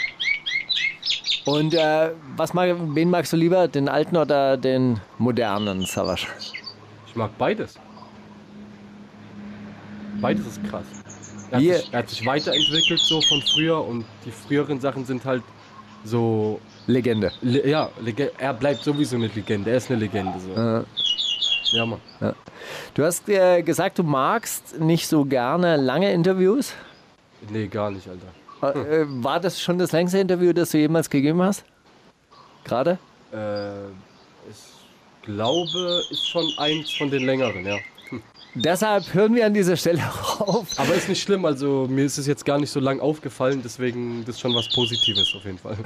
Und äh, was mag, wen magst du lieber, den alten oder den modernen Savage? Ich mag beides. Beides ist krass. Er hat, sich, er hat sich weiterentwickelt so von früher und die früheren Sachen sind halt so. Legende. Le ja, Lege er bleibt sowieso eine Legende. Er ist eine Legende. So. Äh, Ja, Mann. du hast äh, gesagt, du magst nicht so gerne lange Interviews. Nee, gar nicht, Alter. Äh, war das schon das längste Interview, das du jemals gegeben hast? Gerade? Äh, ich glaube, ist schon eins von den längeren, ja. Deshalb hören wir an dieser Stelle auch auf. Aber ist nicht schlimm, also mir ist es jetzt gar nicht so lang aufgefallen, deswegen das ist schon was Positives auf jeden Fall.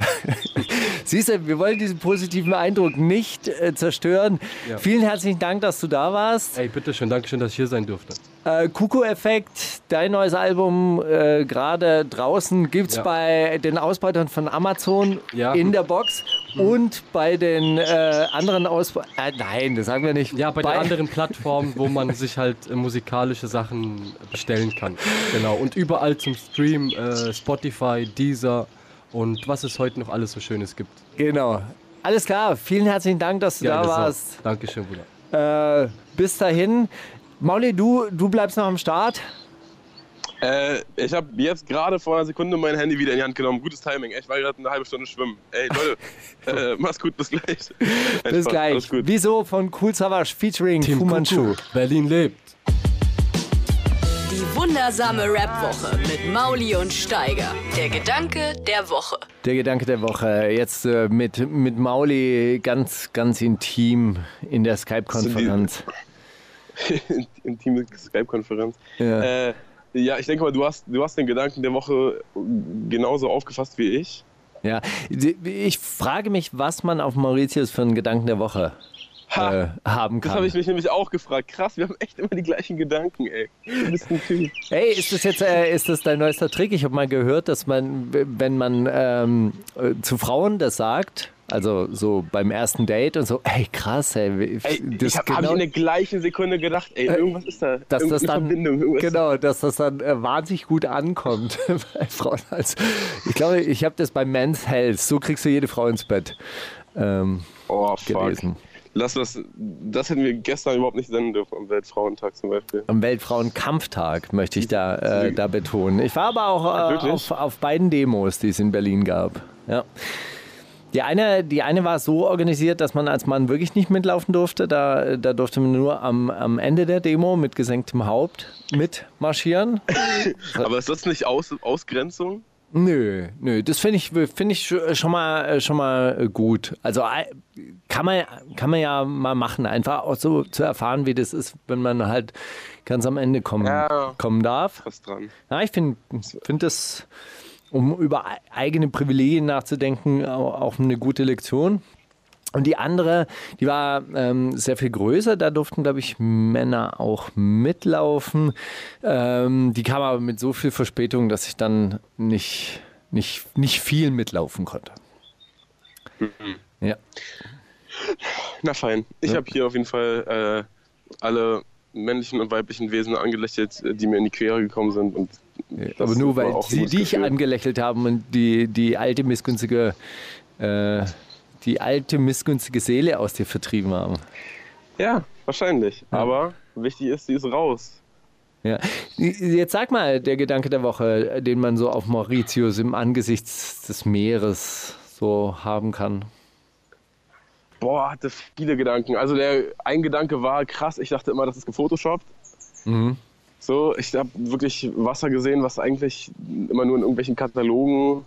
Siehst du, wir wollen diesen positiven Eindruck nicht äh, zerstören. Ja. Vielen herzlichen Dank, dass du da warst. Ey, bitteschön, danke schön, dass ich hier sein durfte. Äh, Kuku-Effekt, dein neues Album äh, gerade draußen, gibt es Ja. bei den Ausbeutern von Amazon Ja. in der Box und bei den äh, anderen Ausbeutern. Äh, nein, das sagen wir nicht. Ja, bei, den anderen Plattformen, wo man sich halt äh, musikalische Sachen bestellen kann. Genau. Und überall zum Stream, äh, Spotify, Deezer und was es heute noch alles so Schönes gibt. Genau. Alles klar, vielen herzlichen Dank, dass du da Geile Sau. warst. Dankeschön, Bruder. Äh, bis dahin. Mauli, du, du bleibst noch am Start. Äh, ich habe jetzt gerade vor einer Sekunde mein Handy wieder in die Hand genommen. Gutes Timing. Ich war gerade eine halbe Stunde schwimmen. Ey, Leute, äh, mach's gut, bis gleich. Bis Einfach, gleich. Wieso von Cool Savage featuring Fu Manchu. Berlin lebt. Die wundersame Rap-Woche mit Mauli und Steiger. Der Gedanke der Woche. Der Gedanke der Woche. Jetzt äh, mit, mit Mauli ganz, ganz intim in der Skype-Konferenz. Intime Skype-Konferenz. Ja. Äh, ja, ich denke mal, du hast, du hast den Gedanken der Woche genauso aufgefasst wie ich. Ja. Ich frage mich, was man auf Mauritius für einen Gedanken der Woche Ha, äh, haben das kann. habe ich mich nämlich auch gefragt. Krass, wir haben echt immer die gleichen Gedanken, ey. Du bist ein Typ. Hey, ist das jetzt äh, ist das dein neuester Trick? Ich habe mal gehört, dass man, wenn man ähm, äh, zu Frauen das sagt, also so beim ersten Date und so, ey krass, ey, Ey, ich habe hab genau, ich in der gleichen Sekunde gedacht, ey, irgendwas ist da. dass das dann genau, dass das dann äh, wahnsinnig gut ankommt bei Frauen. Also, ich glaube, ich habe das bei Men's Health. So kriegst du jede Frau ins Bett ähm. Oh, fuck. gelesen. Lass das, das hätten wir gestern überhaupt nicht senden dürfen am Weltfrauentag zum Beispiel. Am Weltfrauenkampftag möchte ich da, äh, da betonen. Ich war aber auch äh, auf, auf beiden Demos, die es in Berlin gab. Ja. Die eine, die eine war so organisiert, dass man als Mann wirklich nicht mitlaufen durfte. Da, da durfte man nur am, am Ende der Demo mit gesenktem Haupt mitmarschieren. Aber ist das nicht Aus, Ausgrenzung? Nö, nö, das finde ich, find ich schon mal, schon mal gut. Also kann man, kann man ja mal machen, einfach auch so zu erfahren, wie das ist, wenn man halt ganz am Ende kommen, Ja. kommen darf. Was dran? Ja, ich finde find das, um über eigene Privilegien nachzudenken, au- auch eine gute Lektion. Und die andere, die war ähm, sehr viel größer. Da durften, glaube ich, Männer auch mitlaufen. Ähm, die kam aber mit so viel Verspätung, dass ich dann nicht, nicht, nicht viel mitlaufen konnte. Ja. Na fein. Ich habe hier auf jeden Fall äh, alle männlichen und weiblichen Wesen angelächelt, äh, die mir in die Quere gekommen sind. Und aber nur weil sie dich Gefühl. angelächelt haben und die, die alte missgünstige, äh, die alte missgünstige Seele aus dir vertrieben haben. Ja, wahrscheinlich. Aber wichtig ist, sie ist raus. Ja. Jetzt sag mal, der Gedanke der Woche, den man so auf Mauritius im Angesicht des Meeres so haben kann. Boah, hatte viele Gedanken. Also der ein Gedanke war krass. Ich dachte immer, das ist gefotoshoppt. Mhm. So, ich habe wirklich Wasser gesehen, was eigentlich immer nur in irgendwelchen Katalogen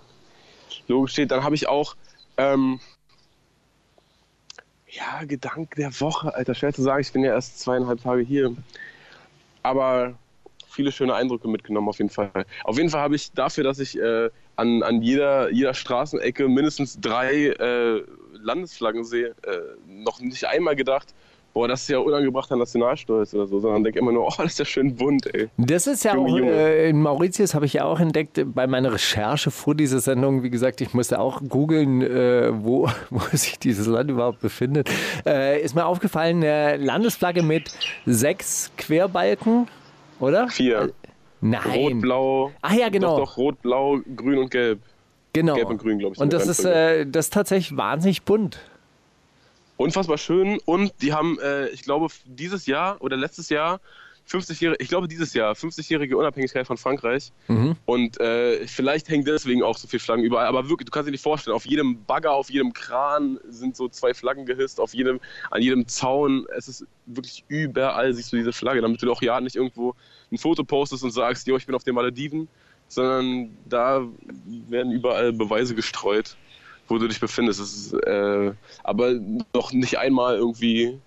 logisch steht. Dann habe ich auch ähm, ja Gedanke der Woche, Alter, schwer zu sagen. Ich bin ja erst zweieinhalb Tage hier, aber viele schöne Eindrücke mitgenommen auf jeden Fall. Auf jeden Fall habe ich dafür, dass ich äh, an, an jeder, jeder Straßenecke mindestens drei äh, Landesflaggen sehe, äh, noch nicht einmal gedacht, boah, das ist ja unangebrachter Nationalstolz oder so, sondern denke immer nur, oh, das ist ja schön bunt, ey. Das ist ja Junge, auch, äh, in Mauritius habe ich ja auch entdeckt, bei meiner Recherche vor dieser Sendung, wie gesagt, ich musste auch googeln, äh, wo, wo sich dieses Land überhaupt befindet, äh, ist mir aufgefallen, eine Landesflagge mit sechs Querbalken, oder? Vier. Nein. Rot, blau. Ach ja, genau. Doch, doch, rot, blau, grün und gelb. Genau. Gelb und Grün, glaube ich. Und das ist, äh, das ist tatsächlich wahnsinnig bunt. unfassbar schön und die haben, äh, ich glaube, dieses Jahr oder letztes Jahr 50-jährige, ich glaube dieses Jahr 50-jährige Unabhängigkeit von Frankreich und äh, vielleicht hängen deswegen auch so viele Flaggen überall, aber wirklich, du kannst dir nicht vorstellen, auf jedem Bagger, auf jedem Kran sind so zwei Flaggen gehisst, auf jedem, an jedem Zaun, es ist wirklich überall siehst du diese Flagge, damit du auch ja nicht irgendwo ein Foto postest und sagst, jo, ich bin auf den Malediven, sondern da werden überall Beweise gestreut wo du dich befindest. Ist, äh, aber noch nicht einmal irgendwie,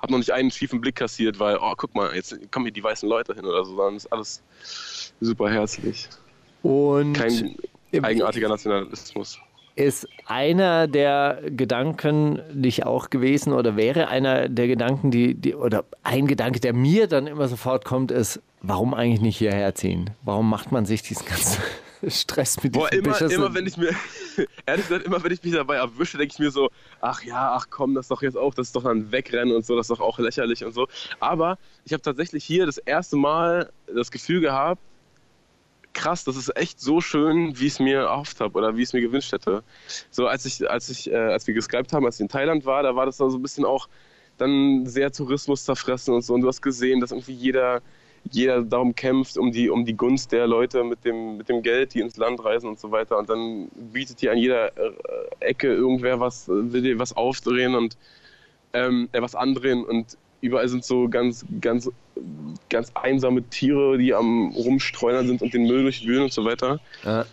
hab noch nicht einen schiefen Blick kassiert, weil, oh, guck mal, jetzt kommen hier die weißen Leute hin oder so, sondern ist alles super herzlich. Und Kein eigenartiger Nationalismus. Ist einer der Gedanken nicht auch gewesen oder wäre einer der Gedanken, die, die oder ein Gedanke, der mir dann immer sofort kommt, ist, warum eigentlich nicht hierher ziehen? Warum macht man sich diesen ganzen Stress mit Boah, immer, beschissenen- immer wenn ich mir, ehrlich gesagt, immer wenn ich mich dabei erwische, denke ich mir so, ach ja, ach komm, das ist doch jetzt auch, das ist doch dann Wegrennen und so, das ist doch auch lächerlich und so. Aber ich habe tatsächlich hier das erste Mal das Gefühl gehabt, krass, das ist echt so schön, wie ich es mir erhofft habe oder wie ich es mir gewünscht hätte. So als ich, als ich, äh, als wir geskypt haben, als ich in Thailand war, da war das dann so ein bisschen auch dann sehr Tourismus zerfressen und so. Und du hast gesehen, dass irgendwie jeder, jeder darum kämpft, um die, um die Gunst der Leute mit dem, mit dem Geld, die ins Land reisen und so weiter. Und dann bietet dir an jeder äh, Ecke irgendwer was, äh, will dir was aufdrehen und ähm, äh, was andrehen und überall sind so ganz, ganz, ganz einsame Tiere, die am rumstreunern sind und den Müll durchwühlen und so weiter. Ja.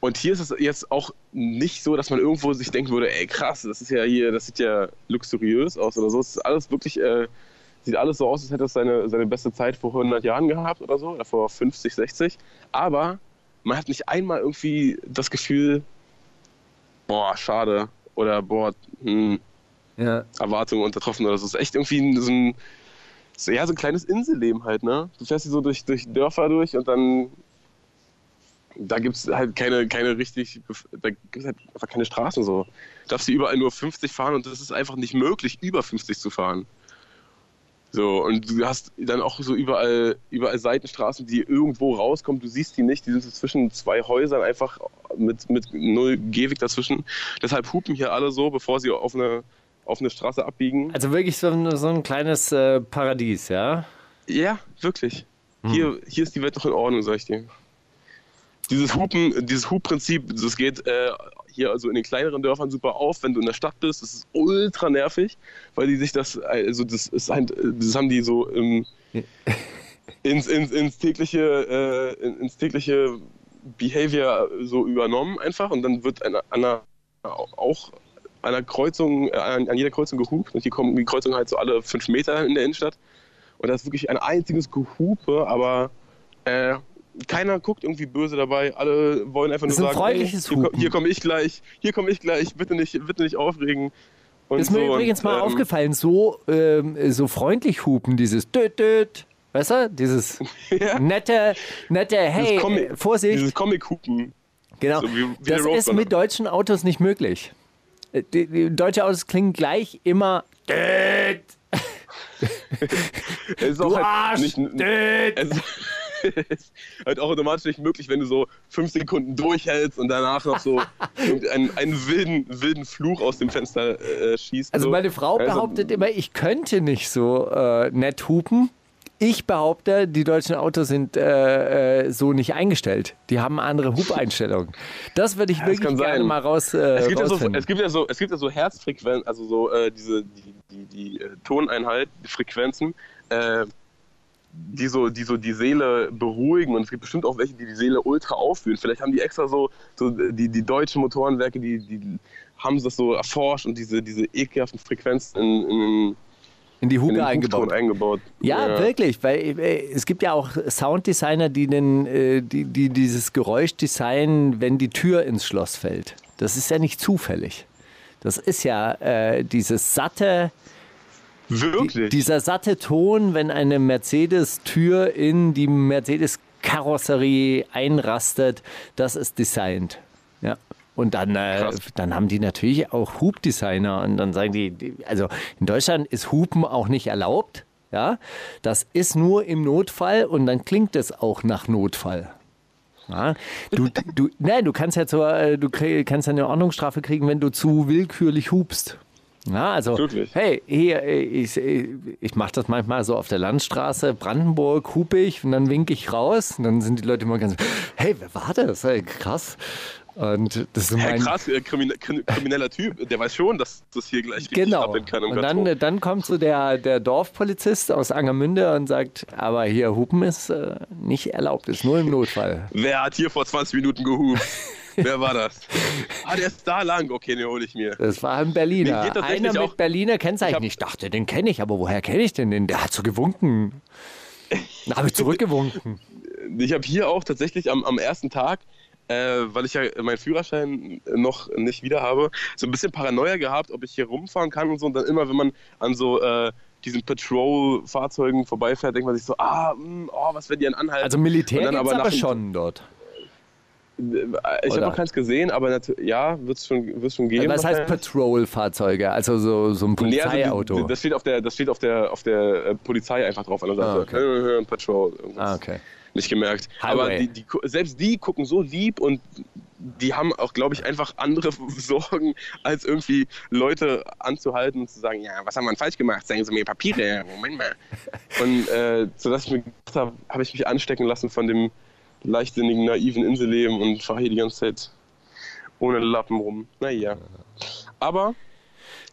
Und hier ist es jetzt auch nicht so, dass man irgendwo sich denken würde, ey krass, das ist ja hier, das sieht ja luxuriös aus oder so. Es ist alles wirklich, äh, sieht alles so aus, als hätte es seine, seine beste Zeit vor 100 Jahren gehabt oder so, oder vor 50, 60. Aber man hat nicht einmal irgendwie das Gefühl, boah, schade, oder boah, hm, Ja. Erwartungen untertroffen oder so. Es ist echt irgendwie so ein, so, ja, so ein kleines Inselleben halt, ne? Du fährst hier so durch, durch Dörfer durch und dann da gibt es halt keine, keine richtig, da gibt es halt einfach keine Straßen so. Du darfst hier überall nur 50 fahren und das ist einfach nicht möglich, über 50 zu fahren. So, und du hast dann auch so überall, überall Seitenstraßen, die irgendwo rauskommen. Du siehst die nicht, die sind so zwischen zwei Häusern einfach mit, mit null Gehweg dazwischen. Deshalb hupen hier alle so, bevor sie auf eine, auf eine Straße abbiegen. Also wirklich so ein, so ein kleines äh, Paradies, ja? Ja, wirklich. Hier, hier ist die Welt noch in Ordnung, sag ich dir. Dieses Hupen, dieses Hubprinzip, das geht äh, hier also in den kleineren Dörfern super auf, wenn du in der Stadt bist. Das ist ultra nervig, weil die sich das, also das ist ein, das haben die so im, ins, ins, ins tägliche, äh, ins tägliche Behavior so übernommen einfach und dann wird an einer auch einer Kreuzung, äh, an, an jeder Kreuzung gehupt und hier kommen die Kreuzungen halt so alle fünf Meter in der Innenstadt. Und das ist wirklich ein einziges Gehupe, aber äh, keiner guckt irgendwie böse dabei. Alle wollen einfach nur ein sagen, freundliches hey, hier, hier komme ich gleich, hier komme ich gleich, bitte nicht, bitte nicht aufregen. Und ist mir so, übrigens und, mal ähm, aufgefallen, so, ähm, so freundlich hupen, dieses Död, Död, weißt du? Dieses Ja. nette, nette, hey, Dieses Comic- äh, Vorsicht. Dieses Comic-Hupen. Genau. so wie- wie das ist mit deutschen Autos nicht möglich. Die, die deutsche Autos klingen gleich immer Död, Es ist du auch halt Arsch, nicht, Död. es ist halt auch automatisch nicht möglich, wenn du so fünf Sekunden durchhältst und danach noch so einen, einen wilden, wilden Fluch aus dem Fenster äh, schießt. Also so. meine Frau Also, behauptet immer, ich könnte nicht so äh, nett hupen. Ich behaupte, die deutschen Autos sind äh, äh, so nicht eingestellt. Die haben andere Hubeinstellungen. Das würde ich Ja, wirklich gerne sein. mal raus. Äh, Es gibt, ja so, es gibt ja so, es gibt ja so Herzfrequenzen, also so äh, diese die, die, die äh, Toneinheit, die Frequenzen, äh, die so, die so die Seele beruhigen und es gibt bestimmt auch welche, die die Seele ultra auffühlen. Vielleicht haben die extra so, so die, die deutschen Motorenwerke, die, die haben das so erforscht und diese, diese ekelhaften Frequenzen in, in, in die in Hupe den eingebaut. Eingebaut. Ja, wirklich, weil es gibt ja auch Sounddesigner, die, den, äh, die, die dieses Geräusch designen, wenn die Tür ins Schloss fällt. Das ist ja nicht zufällig. Das ist ja äh, dieses satte, Wirklich? dieser satte Ton, wenn eine Mercedes-Tür in die Mercedes-Karosserie einrastet, das ist designt. Und dann, äh, dann haben die natürlich auch Hubdesigner und dann sagen die, die, also in Deutschland ist Hupen auch nicht erlaubt. Ja, das ist nur im Notfall und dann klingt es auch nach Notfall. Ja, du, du, nein, du kannst ja zur, äh, du krieg, kannst ja eine Ordnungsstrafe kriegen, wenn du zu willkürlich hupst. Ja, also, Wirklich? hey, hier, ich, ich mache das manchmal so auf der Landstraße, Brandenburg, hupe ich und dann winke ich raus und dann sind die Leute immer ganz, hey, wer war das? Hey, krass. Und das ist mein, krass, äh, krimin krim- krimineller Typ. Der weiß schon, dass das hier gleich richtig Genau. abgehen kann. Und dann, dann kommt so der, der Dorfpolizist aus Angermünde und sagt, aber hier Hupen ist äh, nicht erlaubt, ist nur im Notfall. Wer hat hier vor 20 Minuten gehupt? Wer war das? Ah, der ist da lang. Okay, den hole ich mir. Das war ein Berliner. Einer mit auch- Berliner Kennzeichen. Ich hab- Ich dachte, den kenne ich, aber woher kenne ich denn den? Der hat so gewunken. Da habe ich zurückgewunken. Ich habe hier auch tatsächlich am, am ersten Tag, äh, weil ich ja meinen Führerschein noch nicht wieder habe, so ein bisschen Paranoia gehabt, ob ich hier rumfahren kann und so. Und dann immer, wenn man an so äh, diesen Patrol-Fahrzeugen vorbeifährt, denkt man sich so, ah, mh, oh, was werden die an anhalten? Also Militär dann aber aber, schon dort. Ich habe noch keins gesehen, aber ja, wird es schon, wird's schon geben. Was heißt. Patrol-Fahrzeuge? Also so, so ein Nee, also Polizeiauto. das steht auf der, das steht auf der, auf der äh, Polizei einfach drauf an der Ah, okay. Äh, äh, Patrol. irgendwas. ah, okay. Nicht gemerkt. Aber Highway. die, die, gu- selbst die gucken so lieb und die haben auch, glaube ich, einfach andere Sorgen, als irgendwie Leute anzuhalten und zu sagen, ja, was haben wir denn falsch gemacht? Zeigen Sie mir Papiere, Moment mal. Und äh, sodass ich mir gedacht habe, habe ich mich anstecken lassen von dem leichtsinnigen, naiven Inselleben und fahre hier die ganze Zeit ohne Lappen rum. Naja. Aber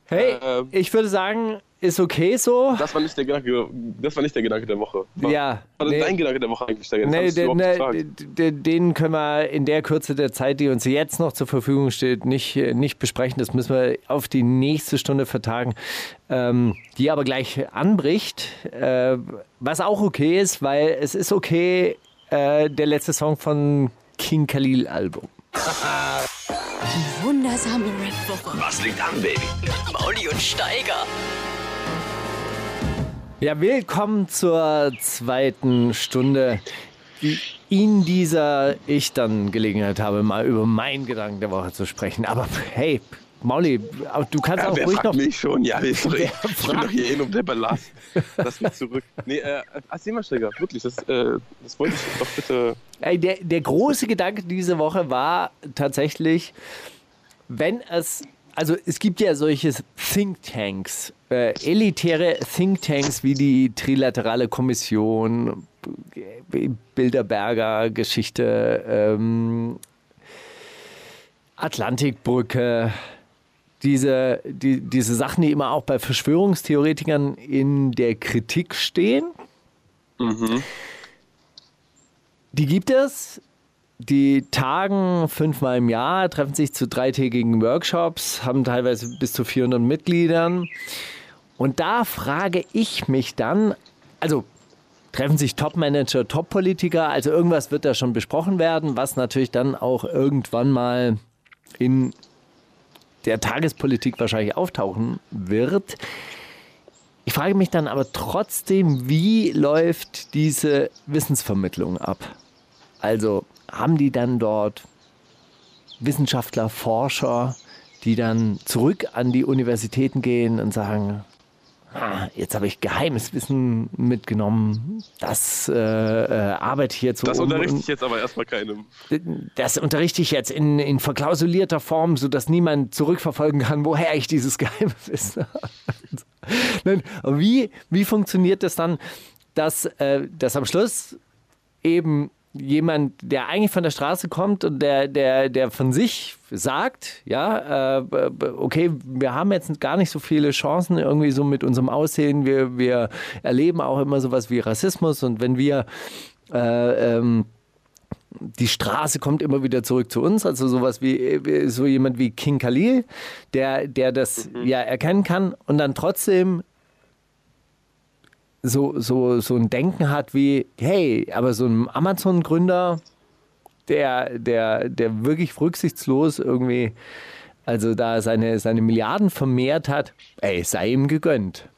Hey, Äh, ich würde sagen, ist okay so. das war nicht der Gedanke, das war nicht der Gedanke der Woche. Was Ja, war nee. dein Gedanke der Woche eigentlich? Jetzt Nee, den, gefragt. den, den können wir in der Kürze der Zeit, die uns jetzt noch zur Verfügung steht, nicht, äh, nicht besprechen. Das müssen wir auf die nächste Stunde vertagen, ähm, die aber gleich anbricht. Äh, was auch okay ist, weil es ist okay, äh, der letzte Song von King Khalil Album. Wundersame Rap-Woche. Was liegt an, Baby? Mauli und Steiger. Ja, willkommen zur zweiten Stunde, die in dieser ich dann Gelegenheit habe, mal über meinen Gedanken der Woche zu sprechen. Aber hey, Mauli, auch- du kannst Ja, auch wer ruhig fragt noch. mich schon? Ja, ich, ich, bin doch hier eh nur der Ballast. Lass mich zurück. Nee, äh, erzähl mal, Steiger, wirklich, das, äh, das wollte ich doch bitte... Ey, der, der große Gedanke diese Woche war tatsächlich, wenn es, also es gibt ja solche Thinktanks, äh, elitäre Thinktanks wie die Trilaterale Kommission, Bilderberger Geschichte, ähm, Atlantikbrücke, diese, die, diese Sachen, die immer auch bei Verschwörungstheoretikern in der Kritik stehen. Die gibt es. Die tagen fünfmal im Jahr, treffen sich zu dreitägigen Workshops, haben teilweise bis zu 400 Mitgliedern. Und da frage ich mich dann, also treffen sich Top-Manager, Top-Politiker, also irgendwas wird da schon besprochen werden, was natürlich dann auch irgendwann mal in der Tagespolitik wahrscheinlich auftauchen wird. Ich frage mich dann aber trotzdem, wie läuft diese Wissensvermittlung ab? Also haben die dann dort Wissenschaftler, Forscher, die dann zurück an die Universitäten gehen und sagen, ah, jetzt habe ich geheimes Wissen mitgenommen, das äh, äh, arbeite ich jetzt so Das um unterrichte ich jetzt aber erstmal keinem. das unterrichte ich jetzt in, in verklausulierter Form, sodass niemand zurückverfolgen kann, woher ich dieses geheime Wissen habe. Wie, wie funktioniert das dann? dass, äh, dass am Schluss eben jemand, der eigentlich von der Straße kommt und der, der, der von sich sagt, ja, äh, okay, wir haben jetzt gar nicht so viele Chancen irgendwie so mit unserem Aussehen. Wir, wir erleben auch immer sowas wie Rassismus und wenn wir äh, ähm, die Straße kommt immer wieder zurück zu uns, also sowas wie so jemand wie King Khalil, der, der das mhm. ja erkennen kann und dann trotzdem so, so, so ein Denken hat wie, hey, aber so ein Amazon-Gründer, der, der, der wirklich rücksichtslos irgendwie, also da seine, seine Milliarden vermehrt hat, ey, sei ihm gegönnt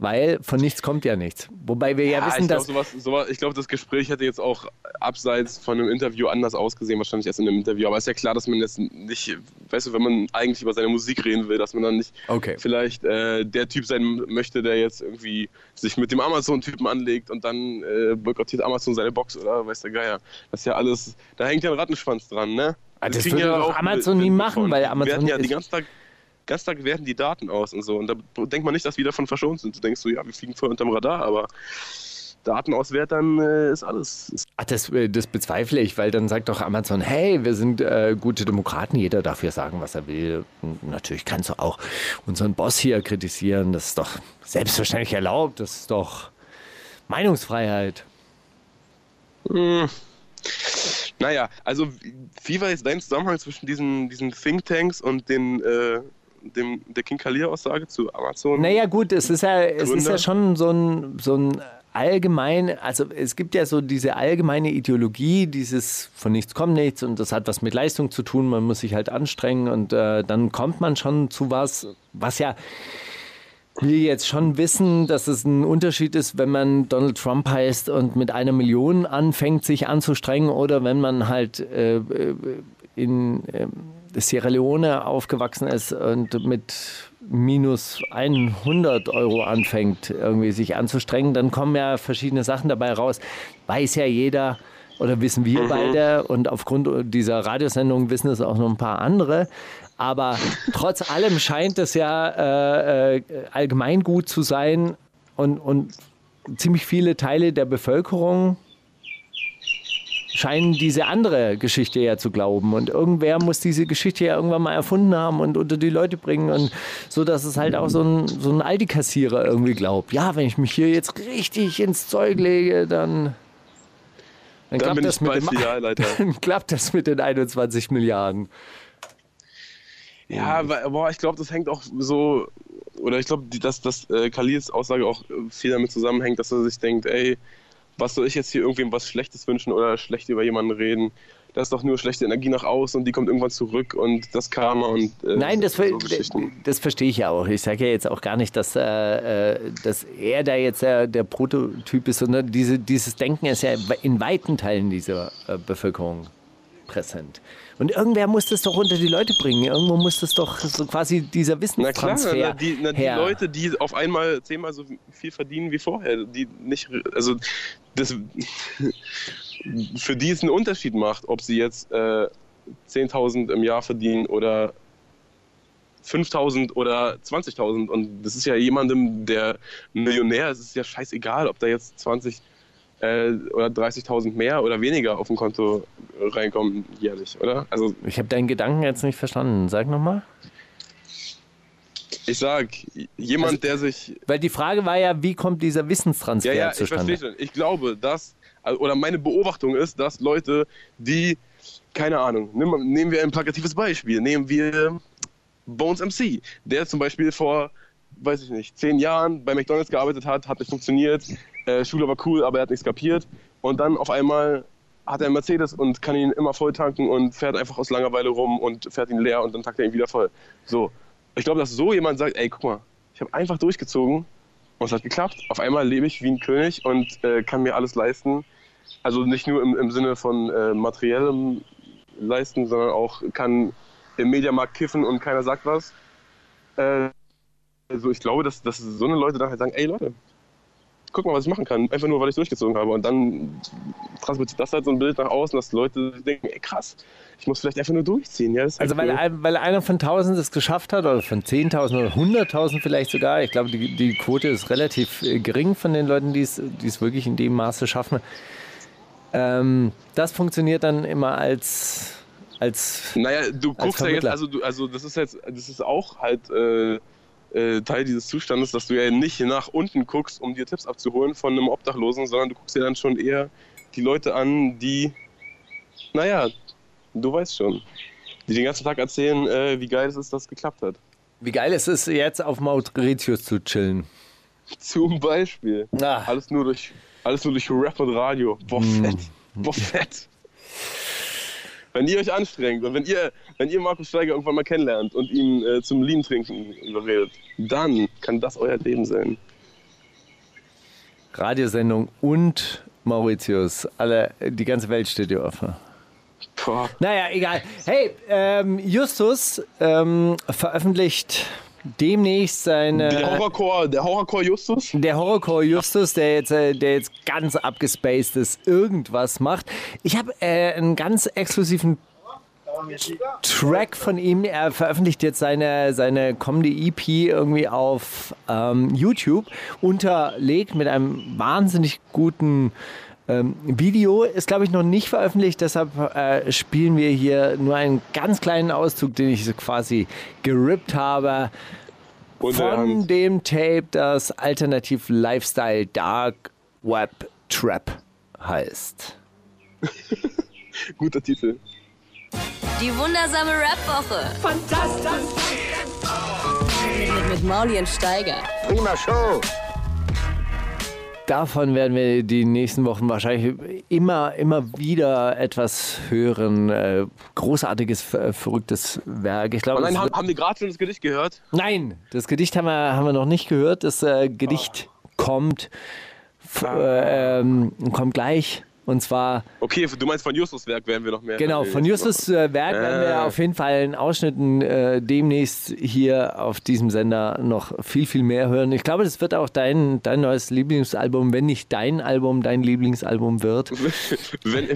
weil von nichts kommt ja nichts. Wobei wir ja, ja wissen, ich dass. Glaub, sowas, sowas, ich glaube, das Gespräch hätte jetzt auch abseits von einem Interview anders ausgesehen, wahrscheinlich erst in einem Interview. Aber es ist ja klar, dass man jetzt nicht, weißt du, wenn man eigentlich über seine Musik reden will, dass man dann nicht okay. vielleicht äh, der Typ sein möchte, der jetzt irgendwie sich mit dem Amazon-Typen anlegt und dann äh, boykottiert Amazon seine Box oder weiß der Geier. Das ist ja alles, da hängt ja ein Rattenschwanz dran, ne? Ah, das, würde ja auch Amazon nie machen, weil Amazon. Wir hatten ja die ganze Tag ganz Tag werten die Daten aus und so. Und da denkt man nicht, dass wir davon verschont sind. Du denkst so, ja, wir fliegen voll unterm Radar, aber Daten auswerten äh, ist alles. Ach, das, äh, das, bezweifle ich, weil dann sagt doch Amazon, hey, wir sind äh, gute Demokraten, jeder darf hier sagen, was er will. Und natürlich kannst du auch unseren Boss hier kritisieren, das ist doch selbstverständlich erlaubt, das ist doch Meinungsfreiheit. Hm. Naja, also wie war jetzt dein Zusammenhang zwischen diesen, diesen Thinktanks und den, äh, dem, der King Kalia-Aussage zu Amazon? Naja, gut, es ist ja, es ist ja schon so ein, so ein allgemein, also es gibt ja so diese allgemeine Ideologie, dieses von nichts kommt nichts und das hat was mit Leistung zu tun, man muss sich halt anstrengen und äh, dann kommt man schon zu was, was ja wir jetzt schon wissen, dass es ein Unterschied ist, wenn man Donald Trump heißt und mit einer Million anfängt, sich anzustrengen oder wenn man halt äh, in äh, Sierra Leone aufgewachsen ist und mit minus 100 Euro anfängt, irgendwie sich anzustrengen, dann kommen ja verschiedene Sachen dabei raus. Weiß ja jeder oder wissen wir mhm. beide und aufgrund dieser Radiosendung wissen es auch noch ein paar andere. Aber trotz allem scheint es ja äh, äh, allgemeingut zu sein und, und ziemlich viele Teile der Bevölkerung scheinen diese andere Geschichte ja zu glauben. Und irgendwer muss diese Geschichte ja irgendwann mal erfunden haben und unter die Leute bringen. Und so, dass es halt auch so ein, so ein Aldi-Kassierer irgendwie glaubt. Ja, wenn ich mich hier jetzt richtig ins Zeug lege, dann, dann, dann klappt, das mit dem, dann klappt das mit den 21 Milliarden. Ja, boah, ich glaube, das hängt auch so, oder ich glaube, dass, dass äh, Khalils Aussage auch viel damit zusammenhängt, dass er sich denkt, ey, was soll ich jetzt hier irgendwem was Schlechtes wünschen oder schlecht über jemanden reden? Das ist doch nur schlechte Energie nach außen und die kommt irgendwann zurück und das Karma und äh, Nein, das, so das verstehe ich ja auch. Ich sage ja jetzt auch gar nicht, dass, äh, äh, dass er da jetzt der, der Prototyp ist, sondern diese, dieses Denken ist ja in weiten Teilen dieser äh, Bevölkerung präsent. Und irgendwer muss das doch unter die Leute bringen. Irgendwo muss das doch so quasi dieser Wissenstransfer Na klar, na, die, na, die Leute, die auf einmal zehnmal so viel verdienen wie vorher, die nicht, also das, für die es einen Unterschied macht, ob sie jetzt äh, 10.000 im Jahr verdienen oder 5.000 oder 20.000. Und das ist ja jemandem, der Millionär ist, ist ja scheißegal, ob da jetzt 20 äh, oder 30.000 mehr oder weniger auf dem Konto reinkommen jährlich, oder? Also ich habe deinen Gedanken jetzt nicht verstanden. Sag nochmal. Ich sag, jemand, also, der sich. Weil die Frage war ja, wie kommt dieser Wissenstransfer ja, ja, zustande? Ich verstehe schon. Ich glaube, dass, also, oder meine Beobachtung ist, dass Leute, die, keine Ahnung, nehmen, nehmen wir ein plakatives Beispiel, nehmen wir Bones MC, der zum Beispiel vor, weiß ich nicht, zehn Jahren bei McDonalds gearbeitet hat, hat nicht funktioniert, äh, Schule war cool, aber er hat nichts kapiert. Und dann auf einmal hat er einen Mercedes und kann ihn immer voll tanken und fährt einfach aus Langeweile rum und fährt ihn leer und dann tankt er ihn wieder voll. So. Ich glaube, dass so jemand sagt, ey, guck mal, ich habe einfach durchgezogen und es hat geklappt. Auf einmal lebe ich wie ein König und äh, kann mir alles leisten. Also nicht nur im, im Sinne von äh, materiellem leisten, sondern auch kann im Mediamarkt kiffen und keiner sagt was. Äh, also ich glaube, dass, dass so eine Leute dann halt sagen, ey Leute, guck mal, was ich machen kann. Einfach nur, weil ich durchgezogen habe. Und dann transportiert das halt so ein Bild nach außen, dass Leute denken, ey krass, ich muss vielleicht einfach nur durchziehen. Ja, also weil, cool. weil einer von 1000 es geschafft hat, oder von 10.000 oder 100.000 vielleicht sogar. Ich glaube, die, die Quote ist relativ äh, gering von den Leuten, die es wirklich in dem Maße schaffen. Ähm, das funktioniert dann immer als als Naja, du guckst ja jetzt, also du, also das ist jetzt, das ist auch halt äh, äh, Teil dieses Zustandes, dass du ja nicht nach unten guckst, um dir Tipps abzuholen von einem Obdachlosen, sondern du guckst dir dann schon eher die Leute an, die, naja, du weißt schon, die den ganzen Tag erzählen, äh, wie geil es ist, dass es geklappt hat. Wie geil es ist, jetzt auf Mauritius zu chillen. Zum Beispiel. Ah. Alles nur durch alles nur durch Rap und Radio. Boah, mm. fett. Boah, fett. Wenn ihr euch anstrengt und wenn ihr, wenn ihr Markus Steiger irgendwann mal kennenlernt und ihn äh, zum Lean trinken überredet, dann kann das euer Leben sein. Radiosendung und Mauritius, alle, die ganze Welt steht dir offen. Boah. Naja, egal. Hey, ähm, Justus ähm, veröffentlicht demnächst seine. Der Horrorcore, der Horrorcore Justus? Der Horrorcore Justus, der jetzt, äh, der jetzt ganz abgespacedes irgendwas macht. Ich habe äh, einen ganz exklusiven Track von ihm. Er veröffentlicht jetzt seine, seine Comedy EP irgendwie auf ähm, YouTube, unterlegt mit einem wahnsinnig guten ähm, Video. Ist, glaube ich, noch nicht veröffentlicht, deshalb äh, spielen wir hier nur einen ganz kleinen Auszug, den ich so quasi gerippt habe. Von dem Tape, das Alternativ Lifestyle Dark Web Trap heißt. Guter Titel. Die wundersame Rap-Woche. Fantastisch. Mit, mit, mit Mauli und Steiger. Prima Show. Davon werden wir die nächsten Wochen wahrscheinlich immer, immer wieder etwas hören. Äh, großartiges, verrücktes Werk. Ich glaube, Nein, haben, haben wir gerade schon das Gedicht gehört? Nein, das Gedicht haben wir, haben wir noch nicht gehört. Das äh, Gedicht oh. kommt, äh, ähm, kommt gleich. Und zwar. Okay, du meinst von Justus Werk werden wir noch mehr. Genau, von Justus äh, Werk werden wir auf jeden Fall in Ausschnitten äh, demnächst hier auf diesem Sender noch viel, viel mehr hören. Ich glaube, das wird auch dein, dein neues Lieblingsalbum, wenn nicht dein Album dein Lieblingsalbum wird. wenn,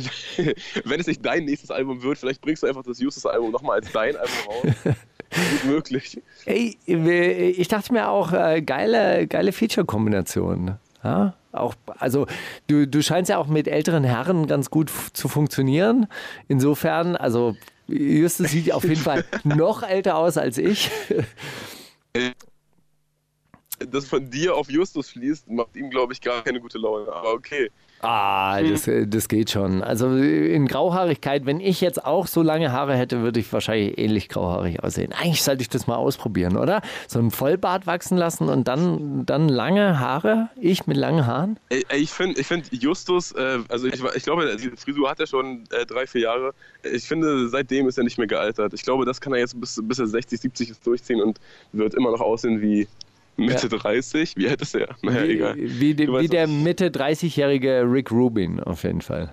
wenn es nicht dein nächstes Album wird, vielleicht bringst du einfach das Justus-Album nochmal als dein Album raus. Gut möglich. Ey, ich dachte mir auch, äh, geile, geile Feature-Kombination. Ja? Auch, also du, du scheinst ja auch mit älteren Herren ganz gut zu funktionieren. Insofern, also Justus sieht auf jeden Fall noch älter aus als ich. Das von dir auf Justus schließt, macht ihm, glaube ich, gar keine gute Laune. Aber okay. Ah, das, äh, das geht schon. Also in Grauhaarigkeit, wenn ich jetzt auch so lange Haare hätte, würde ich wahrscheinlich ähnlich grauhaarig aussehen. Eigentlich sollte ich das mal ausprobieren, oder? So ein Vollbart wachsen lassen und dann, dann lange Haare? Ich mit langen Haaren? Ich finde ich find Justus, äh, also ich, ich glaube, die Frisur hat er schon äh, drei, vier Jahre. Ich finde, seitdem ist er nicht mehr gealtert. Ich glaube, das kann er jetzt bis, bis er 60, 70 ist durchziehen und wird immer noch aussehen wie Mitte ja. 30? Wie alt ist er? Naja, wie, egal. Wie, wie, wie der Mitte 30-jährige Rick Rubin auf jeden Fall.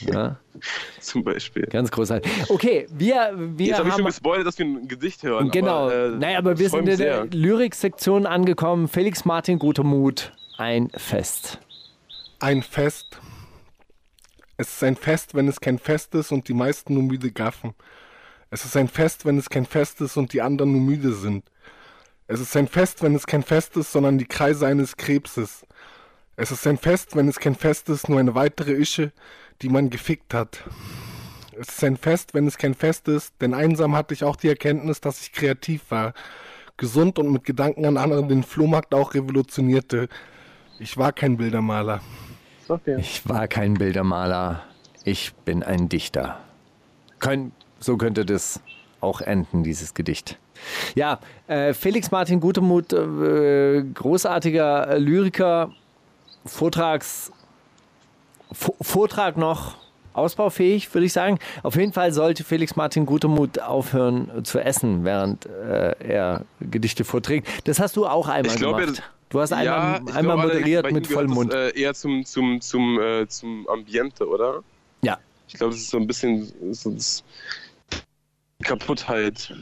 Ja? Zum Beispiel. Ganz großartig. Okay, wir, wir Jetzt habe ich schon gespoilert, dass wir ein Gedicht hören. Genau. Aber, äh, naja, aber wir sind in der Lyrik-Sektion angekommen. Felix Martin Gutermut, ein Fest. Ein Fest. Es ist ein Fest, wenn es kein Fest ist und die meisten nur müde gaffen. Es ist ein Fest, wenn es kein Fest ist und die anderen nur müde sind. Es ist ein Fest, wenn es kein Fest ist, sondern die Kreise eines Krebses. Es ist ein Fest, wenn es kein Fest ist, nur eine weitere Ische, die man gefickt hat. Es ist ein Fest, wenn es kein Fest ist, denn einsam hatte ich auch die Erkenntnis, dass ich kreativ war, gesund und mit Gedanken an anderen den Flohmarkt auch revolutionierte. Ich war kein Bildermaler. Ich war kein Bildermaler. Ich bin ein Dichter. so könnte das auch enden, dieses Gedicht. Ja, äh, Felix Martin Gutemuth, äh, großartiger Lyriker, Vortrags, Vortrag noch ausbaufähig, würde ich sagen. Auf jeden Fall sollte Felix Martin Gutemuth aufhören zu essen, während äh, er Gedichte vorträgt. Das hast du auch einmal ich glaube, gemacht. Du hast einmal, ja, einmal moderiert mit vollem Mund. Das, äh, eher zum, zum, zum, äh, zum Ambiente, oder? Ja. Ich glaube, das ist so ein bisschen so Kaputtheit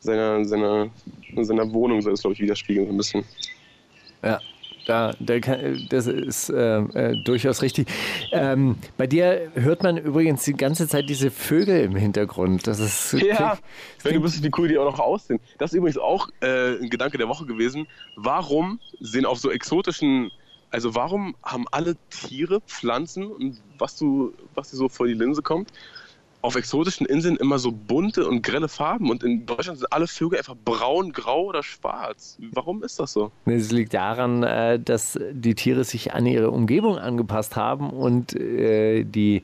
seiner, seiner, seiner Wohnung soll es, glaube ich, widerspiegeln, so ein bisschen. Ja. Da, kann, das ist äh, äh, durchaus richtig. Ähm, bei dir hört man übrigens die ganze Zeit diese Vögel im Hintergrund. Das ist Ja, wenn du klingt- wüsstest, wie cool die auch noch aussehen. Das ist übrigens auch äh, ein Gedanke der Woche gewesen. Warum sind auf so exotischen, also warum haben alle Tiere, Pflanzen und was du, was dir so vor die Linse kommt, auf exotischen Inseln immer so bunte und grelle Farben und in Deutschland sind alle Vögel einfach braun, grau oder schwarz. Warum ist das so? Es liegt daran, äh, dass die Tiere sich an ihre Umgebung angepasst haben und äh, die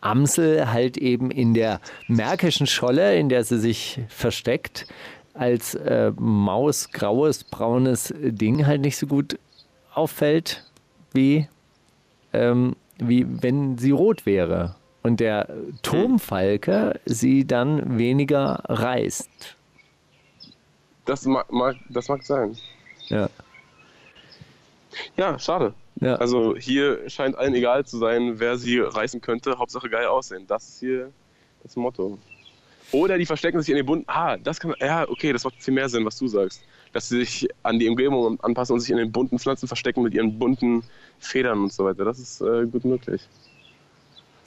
Amsel halt eben in der märkischen Scholle, in der sie sich versteckt, als äh, Maus, graues, braunes Ding halt nicht so gut auffällt, wie, ähm, wie wenn sie rot wäre. Und der Turmfalke sie dann weniger reißt. Das mag, mag, das mag sein. Ja. Ja, schade. Ja. Also hier scheint allen egal zu sein, wer sie reißen könnte. Hauptsache geil aussehen. Das ist hier das Motto. Oder die verstecken sich in den bunten. Ah, das kann. Ja, okay, das macht viel mehr Sinn, was du sagst. Dass sie sich an die Umgebung anpassen und sich in den bunten Pflanzen verstecken mit ihren bunten Federn und so weiter. Das ist äh, gut möglich.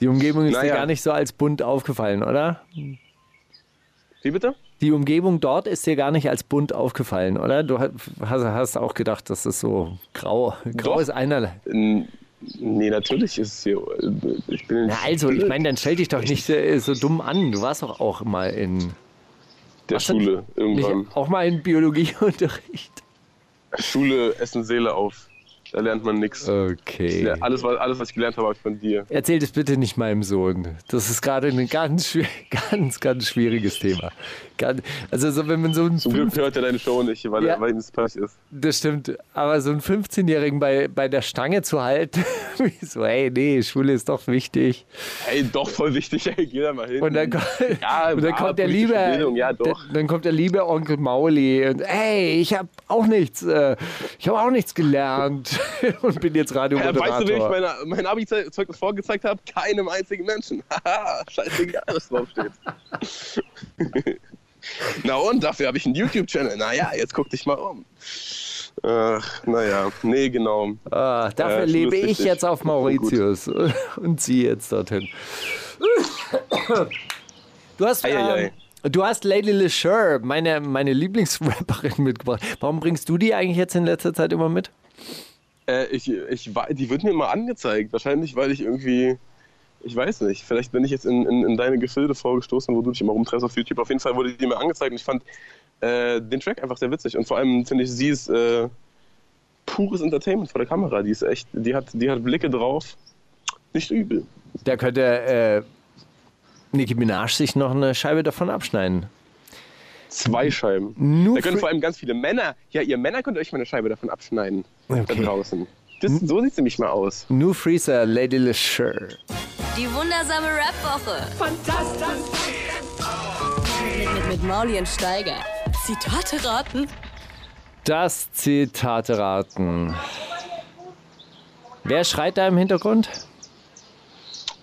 Die Umgebung ist dir Naja. gar nicht so als bunt aufgefallen, oder? Wie bitte? Die Umgebung dort ist dir gar nicht als bunt aufgefallen, oder? Du hast, auch gedacht, das ist so grau. Grau Doch. ist einerlei. Nee, natürlich ist es hier. äh, Ich bin Na also, ich meine, dann stell dich doch nicht äh, so dumm an. Du warst doch auch mal in der? Schule irgendwann. auch mal in Biologieunterricht. Schule, Essen, Seele auf. Da lernt man nichts. Okay. Alles, was, alles, was ich gelernt habe, habe ich von dir. Erzähl das bitte nicht meinem Sohn. Das ist gerade ein ganz, ganz, ganz schwieriges Thema. Ganz, also so, wenn man so ein Zum Glück hört er deine Show nicht, weil, Ja. er, weil ihm das peinlich ist. Das stimmt. Aber so einen 15-Jährigen bei, bei der Stange zu halten, wie so, hey, nee, Schule ist doch wichtig. Ey, doch voll wichtig, ey, geh da mal hin. Und dann, Ja, und dann ja, kommt der liebe, Bildung, ja, doch. dann kommt der liebe Onkel Mauli und hey, ich habe auch nichts, äh, ich habe auch nichts gelernt und bin jetzt Ja, Radiomoderator. weißt du, wen ich meine, mein Abi-Zeugnis vorgezeigt habe? Keinem einzigen Menschen. Haha, scheißegal, was draufsteht. Na und, dafür habe ich einen YouTube-Channel. Naja, jetzt guck dich mal um. Ach, naja, nee, genau. ah, dafür Schule lebe ich wichtig. jetzt auf Mauritius und sie jetzt dorthin. Du hast, Eieiei. ähm, du hast Lady LeSure, meine, meine Lieblingsrapperin, mitgebracht. Warum bringst du die eigentlich jetzt in letzter Zeit immer mit? Äh, ich, ich, die wird mir immer angezeigt. Wahrscheinlich, weil ich irgendwie, ich weiß nicht, vielleicht bin ich jetzt in, in, in deine Gefilde vorgestoßen, wo du dich immer rumtreibst auf YouTube. Auf jeden Fall wurde die mir angezeigt und ich fand äh, den Track einfach sehr witzig. Und vor allem finde ich, sie ist äh, pures Entertainment vor der Kamera. Die ist echt, die hat, die hat Blicke drauf. Nicht übel. Da könnte äh, Nicki Minaj sich noch eine Scheibe davon abschneiden. Zwei Scheiben. Nur Da können vor allem ganz viele Männer, ja, ihr Männer könnt euch mal eine Scheibe davon abschneiden. Da Okay. draußen. Das, so sieht sie nämlich mal aus. New Freezer, Lady LeSure. Die wundersame Rap-Woche. Fantastisch. Mit, mit, mit Mauli und Steiger. Zitate raten. Das Zitate raten. Wer schreit da im Hintergrund?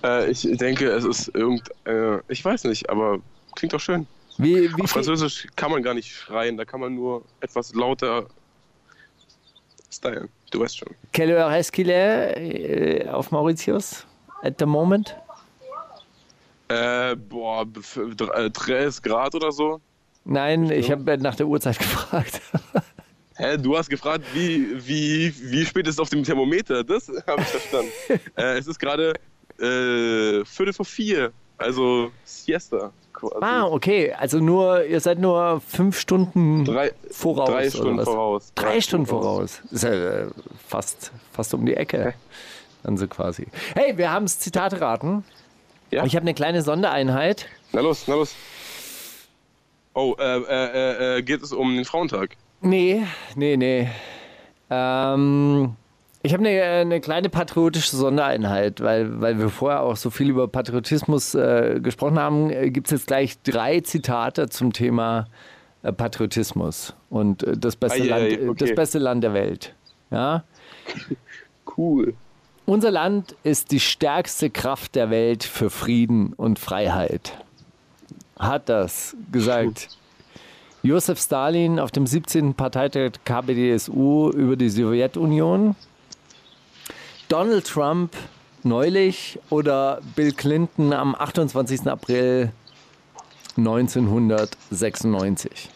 Äh, ich denke, es ist irgend, äh, ich weiß nicht, aber klingt doch schön. Wie, wie Auf Französisch kann man gar nicht schreien, da kann man nur etwas lauter stylen. Du weißt schon. quelle heure est-ce qu'il est auf Mauritius at the moment? Äh, boah, bef- dr- äh, 30 Grad oder so. Nein, ich habe nach der Uhrzeit gefragt. Hä, du hast gefragt, wie, wie, wie spät ist es auf dem Thermometer? Das habe ich verstanden. äh, es ist gerade äh, Viertel vor vier, also Siesta quasi. Ah, okay. Also nur, ihr seid nur fünf Stunden Drei, voraus. drei Stunden voraus. Drei, Stunden voraus. Ist ja äh, fast, fast um die Ecke. Dann so quasi. Hey, wir haben das Zitat raten. Ja? Ich habe eine kleine Sondereinheit. Na los, na los. Oh, äh, äh, äh, äh, geht es um den Frauentag? Nee, nee, nee. Ähm, ich habe eine, eine kleine patriotische Sondereinheit, weil, weil wir vorher auch so viel über Patriotismus äh, gesprochen haben, gibt es jetzt gleich drei Zitate zum Thema äh, Patriotismus und äh, das beste, ei, Land, äh, okay. das beste Land der Welt. Ja? Cool. Unser Land ist die stärkste Kraft der Welt für Frieden und Freiheit. Hat das gesagt Josef Stalin auf dem 17. Parteitag KPDSU über die Sowjetunion, Donald Trump neulich oder Bill Clinton am 28. April 1996?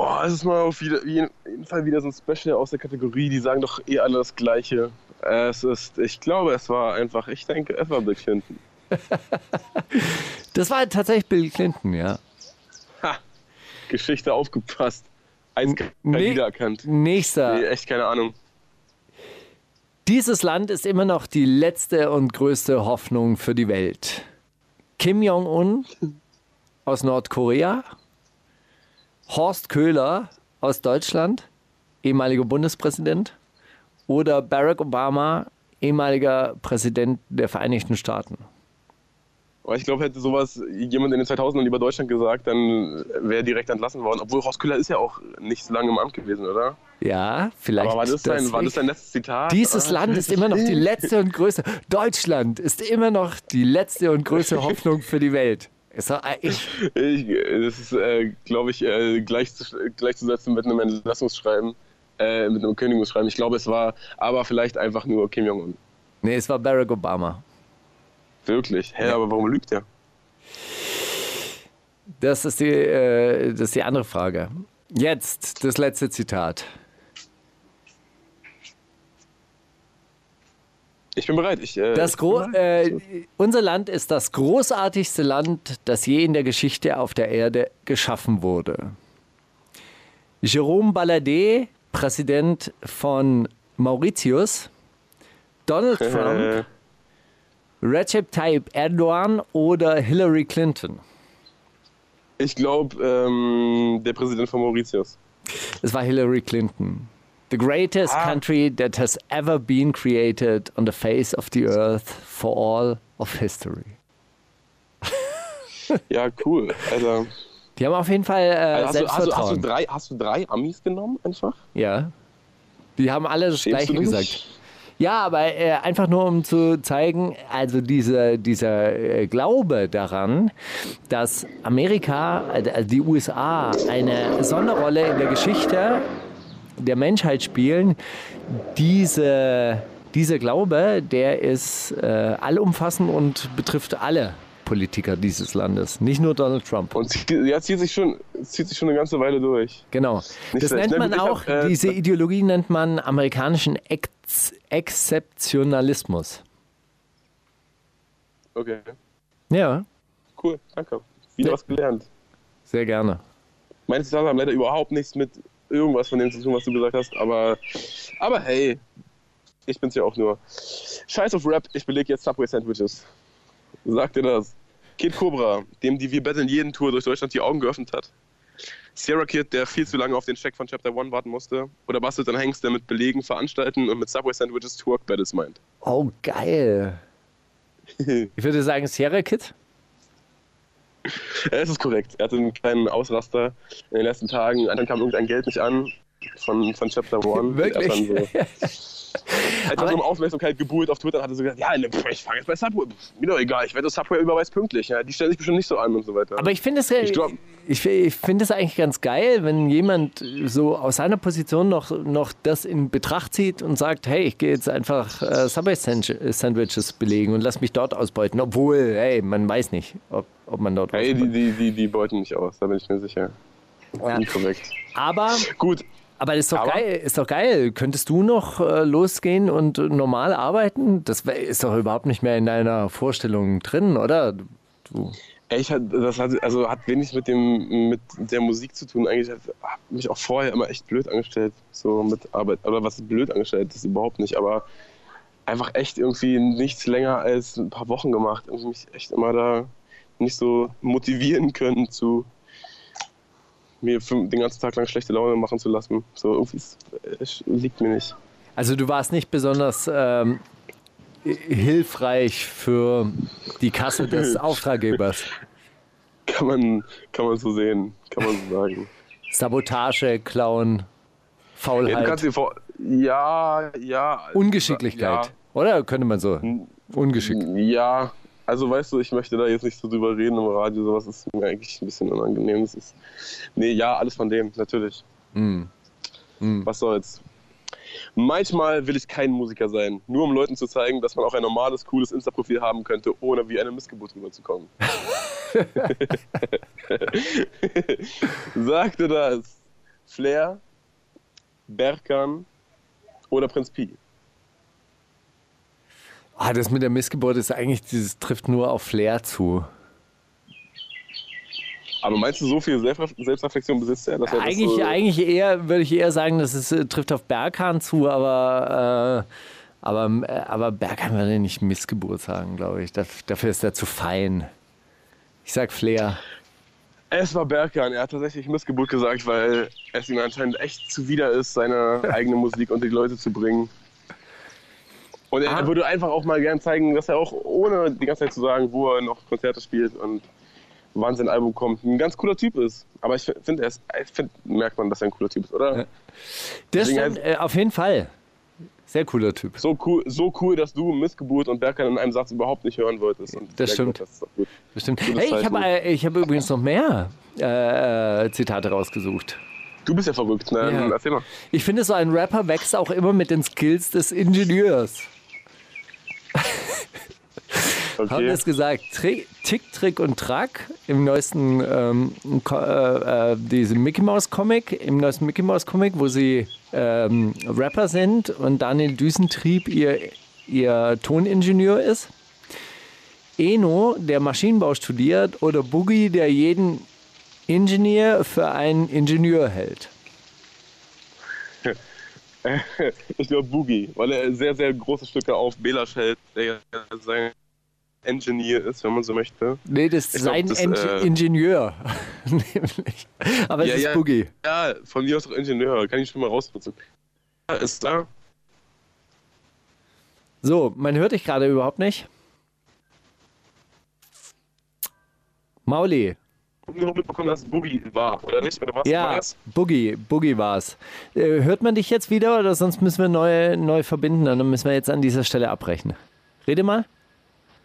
Boah, es ist mal auf jeden Fall wieder so ein Special aus der Kategorie, die sagen doch eh alle das Gleiche. Es ist, ich glaube, es war einfach, ich denke, es war Bill Clinton. Das war tatsächlich Bill Clinton, ja. Ha, Geschichte aufgepasst. Eins Nee. wiedererkannt. Nächster. Nee, echt keine Ahnung. Dieses Land ist immer noch die letzte und größte Hoffnung für die Welt. Kim Jong-un aus Nordkorea, Horst Köhler aus Deutschland, ehemaliger Bundespräsident, oder Barack Obama, ehemaliger Präsident der Vereinigten Staaten. Ich glaube, hätte sowas jemand in den 2000ern über Deutschland gesagt, dann wäre er direkt entlassen worden. Obwohl Horst Köhler ist ja auch nicht so lange im Amt gewesen, oder? Ja, vielleicht. Aber war das dein letztes Zitat? Dieses Ah, Land ist immer noch die letzte und größte. Deutschland ist immer noch die letzte und größte Hoffnung für die Welt. Ist doch, äh, ich, Ich, das ist, äh, glaube ich, äh, gleich zu, gleichzusetzen mit einem Entlassungsschreiben, äh, mit einem Kündigungsschreiben. Ich glaube, es war aber vielleicht einfach nur Kim Jong-un. nee, es war Barack Obama. Wirklich? Hä, aber warum lügt er? Das ist die, äh, das ist die andere Frage. Jetzt das letzte Zitat. Ich bin bereit. Ich, äh, Das Gro bereit. äh, unser Land ist das großartigste Land, das je in der Geschichte auf der Erde geschaffen wurde. Jérôme Balade, Präsident von Mauritius, Donald Trump, Recep Tayyip Erdogan oder Hillary Clinton. ich glaube, ähm, der Präsident von Mauritius. Es war Hillary Clinton. The greatest Ah. country that has ever been created on the face of the earth for all of history. Ja, cool. Also, Die haben auf jeden Fall äh, also hast, du, hast, du, hast, Selbstvertrauen. du drei, hast du drei Amis genommen einfach? ja. Die haben alle das Schämst Gleiche gesagt. Ja, aber äh, einfach nur um zu zeigen, also dieser, dieser äh, Glaube daran, dass Amerika, äh, die USA, eine Sonderrolle in der Geschichte der Menschheit spielen, diese, dieser Glaube, der ist äh, allumfassend und betrifft alle Politiker dieses Landes, nicht nur Donald Trump. Und zieht, ja, zieht sich, schon, zieht sich schon eine ganze Weile durch. Genau. Nicht Das schlecht. nennt Na man auch, hab, äh, diese Ideologie nennt man amerikanischen Ex Exzeptionalismus. Okay, Ja, cool, danke. Wieder Ja. was gelernt. sehr gerne. Meine Zitate haben leider überhaupt nichts mit irgendwas von dem zu tun, was du gesagt hast, aber, aber hey, ich bin's ja auch nur. Scheiß auf Rap, ich beleg jetzt Subway-Sandwiches. Sagt dir das? Kid Cobra, dem die Wir Battlen jeden Tour durch Deutschland die Augen geöffnet hat. Sierra Kid, der viel zu lange auf den Check von Chapter One warten musste. Oder Bastard und Hengst, der mit Belegen veranstalten und mit Subway-Sandwiches Twerk Battles meint. Oh, geil. Ich würde sagen Sierra Kid. Es ist korrekt. Er hatte einen kleinen Ausraster in den letzten Tagen. Dann kam irgendein Geld nicht an von, von Chapter One. Wirklich? Er, so, er hat dann so um Aufmerksamkeit gebuhlt auf Twitter hatte so gesagt, ja, ne, ich fange jetzt bei Subway. Mir doch egal, ich werde das Subway überweist pünktlich. Ja, die stellen sich bestimmt nicht so an und so weiter. Aber ich finde es Ich glaub- ich, ich finde es eigentlich ganz geil, wenn jemand so aus seiner Position noch, noch das in Betracht zieht und sagt, hey, ich gehe jetzt einfach äh, Subway Sandwich- Sandwiches belegen und lass mich dort ausbeuten. Obwohl, hey, man weiß nicht, ob, ob man dort hey, die, ausbeutet. die, die, die beuten nicht aus, da bin ich mir sicher. Ja. Nicht korrekt. Aber Gut, Aber ist doch Aber- geil, ist doch geil. Könntest du noch äh, losgehen und äh, normal arbeiten? Das ist doch überhaupt nicht mehr in deiner Vorstellung drin, oder? Du. Ich hat, das hat, also hat wenig mit dem mit der Musik zu tun. Eigentlich hat mich auch vorher immer echt blöd angestellt, so mit Arbeit. Oder was blöd angestellt? Das ist überhaupt nicht. Aber einfach echt irgendwie nichts länger als ein paar Wochen gemacht. Irgendwie mich echt immer da nicht so motivieren können zu mir den ganzen Tag lang schlechte Laune machen zu lassen. So irgendwie ist, es liegt mir nicht. Also du warst nicht besonders ähm, hilfreich für die Kasse des Auftraggebers. Kann man, kann man so sehen, kann man so sagen. Sabotage, Klauen, Ja, Faulheit, dir vor. Ja, ja. Ungeschicklichkeit. Oder könnte man so? Ungeschickt. Ja, Also weißt du, ich möchte da jetzt nicht so drüber reden im Radio, sowas ist mir eigentlich ein bisschen unangenehm. Das ist, nee, ja, alles von dem, natürlich. Mm. Mm. Was soll's. Manchmal will ich kein Musiker sein, nur um Leuten zu zeigen, dass man auch ein normales, cooles Insta-Profil haben könnte, ohne wie eine Missgeburt rüberzukommen. Sagte das Flair, Berkan oder Prinz Pi? Ah, das mit der Missgeburt ist eigentlich, dieses trifft nur auf Flair zu. Aber meinst du, so viel Selbstref- Selbstreflexion besitzt er? Dass er das Eigentlich, so, eigentlich eher, würde ich eher sagen, dass es äh, trifft auf Berghahn zu, aber, äh, aber, äh, aber Berghahn würde nicht Missgeburt sagen, glaube ich. Daf- Dafür ist er zu fein. Ich sag Flair. Es war Berkan, er hat tatsächlich Missgeburt gesagt, weil es ihm anscheinend echt zuwider ist, seine eigene Musik unter die Leute zu bringen. Und er Ah. würde einfach auch mal gern zeigen, dass er auch ohne die ganze Zeit zu sagen, wo er noch Konzerte spielt und wann sein Album kommt, ein ganz cooler Typ ist. Aber ich finde, ich find, merkt man, dass er ein cooler Typ ist, oder? Das Deswegen stimmt, heißt- äh, auf jeden Fall. Sehr cooler Typ. So cool, so cool, dass du Missgeburt und Berkan in einem Satz überhaupt nicht hören wolltest. Und Das stimmt. Gut, das gut. Bestimmt. Gutes Hey, ich habe äh, hab übrigens noch mehr äh, Zitate rausgesucht. Du bist ja verrückt, ne? Ja. Erzähl mal. Ich finde, so ein Rapper wächst auch immer mit den Skills des Ingenieurs. Haben Okay. das gesagt? Tri Tick, Trick und Track im neuesten ähm, äh, äh, Mickey Mouse Comic, im neuesten Mickey Mouse Comic, wo sie ähm, Rapper sind und Daniel Düsentrieb ihr, ihr Toningenieur ist. Eno, der Maschinenbau studiert, oder Boogie, der jeden Ingenieur für einen Ingenieur hält. Ich glaube Boogie, weil er sehr, sehr große Stücke auf Belasch hält, der ja sein Engineer ist, wenn man so möchte. Nee, das ist Ich glaub, sein das, Eng äh, Ingenieur. Nämlich. Aber es ist ja, Boogie. Ja, von mir aus auch Ingenieur, kann ich schon mal rausnutzen. Ja, Ist da? So, man hört dich gerade überhaupt nicht. Mauli, Nur mitbekommen, dass es Boogie war, oder nicht? Oder was war ja, das? Boogie, Boogie war's. Äh, hört man dich jetzt wieder oder sonst müssen wir neu, neu verbinden und dann müssen wir jetzt an dieser Stelle abbrechen. Rede mal.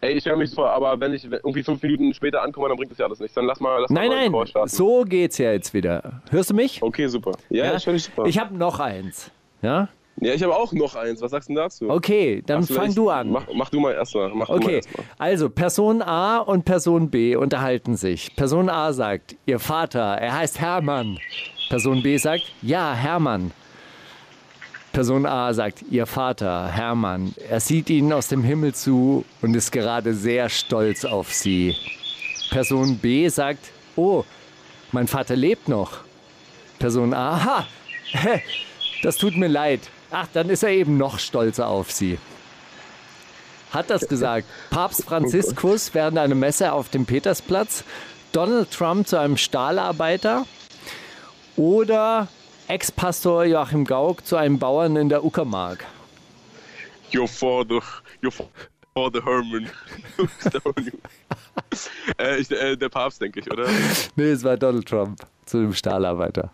Ey, ich höre mich vor, aber wenn ich irgendwie fünf Minuten später ankomme, dann bringt das ja alles nichts. Dann lass mal, lass Nein, mal nein, so geht's ja jetzt wieder. Hörst du mich? Okay, super. Ja, ich höre dich super. Ich habe noch eins. Ja? Ja, ich habe auch noch eins. Was sagst du dazu? Okay, dann Hast fang du an. Mach, mach du mal erstmal. Okay, erst also Person A und Person B unterhalten sich. Person A sagt, ihr Vater, er heißt Hermann. Person B sagt, ja, Hermann. Person A sagt, ihr Vater, Hermann, er sieht ihnen aus dem Himmel zu und ist gerade sehr stolz auf sie. Person B sagt, oh, mein Vater lebt noch. Person A, ha, das tut mir leid. Ach, dann ist er eben noch stolzer auf sie hat das gesagt. Papst Franziskus während einer Messe auf dem Petersplatz, Donald Trump zu einem Stahlarbeiter oder Ex-Pastor Joachim Gauck zu einem Bauern in der Uckermark. Your father, your father Herman. äh, ich, äh, der Papst, denke ich, oder? Nee, es war Donald Trump zu dem Stahlarbeiter.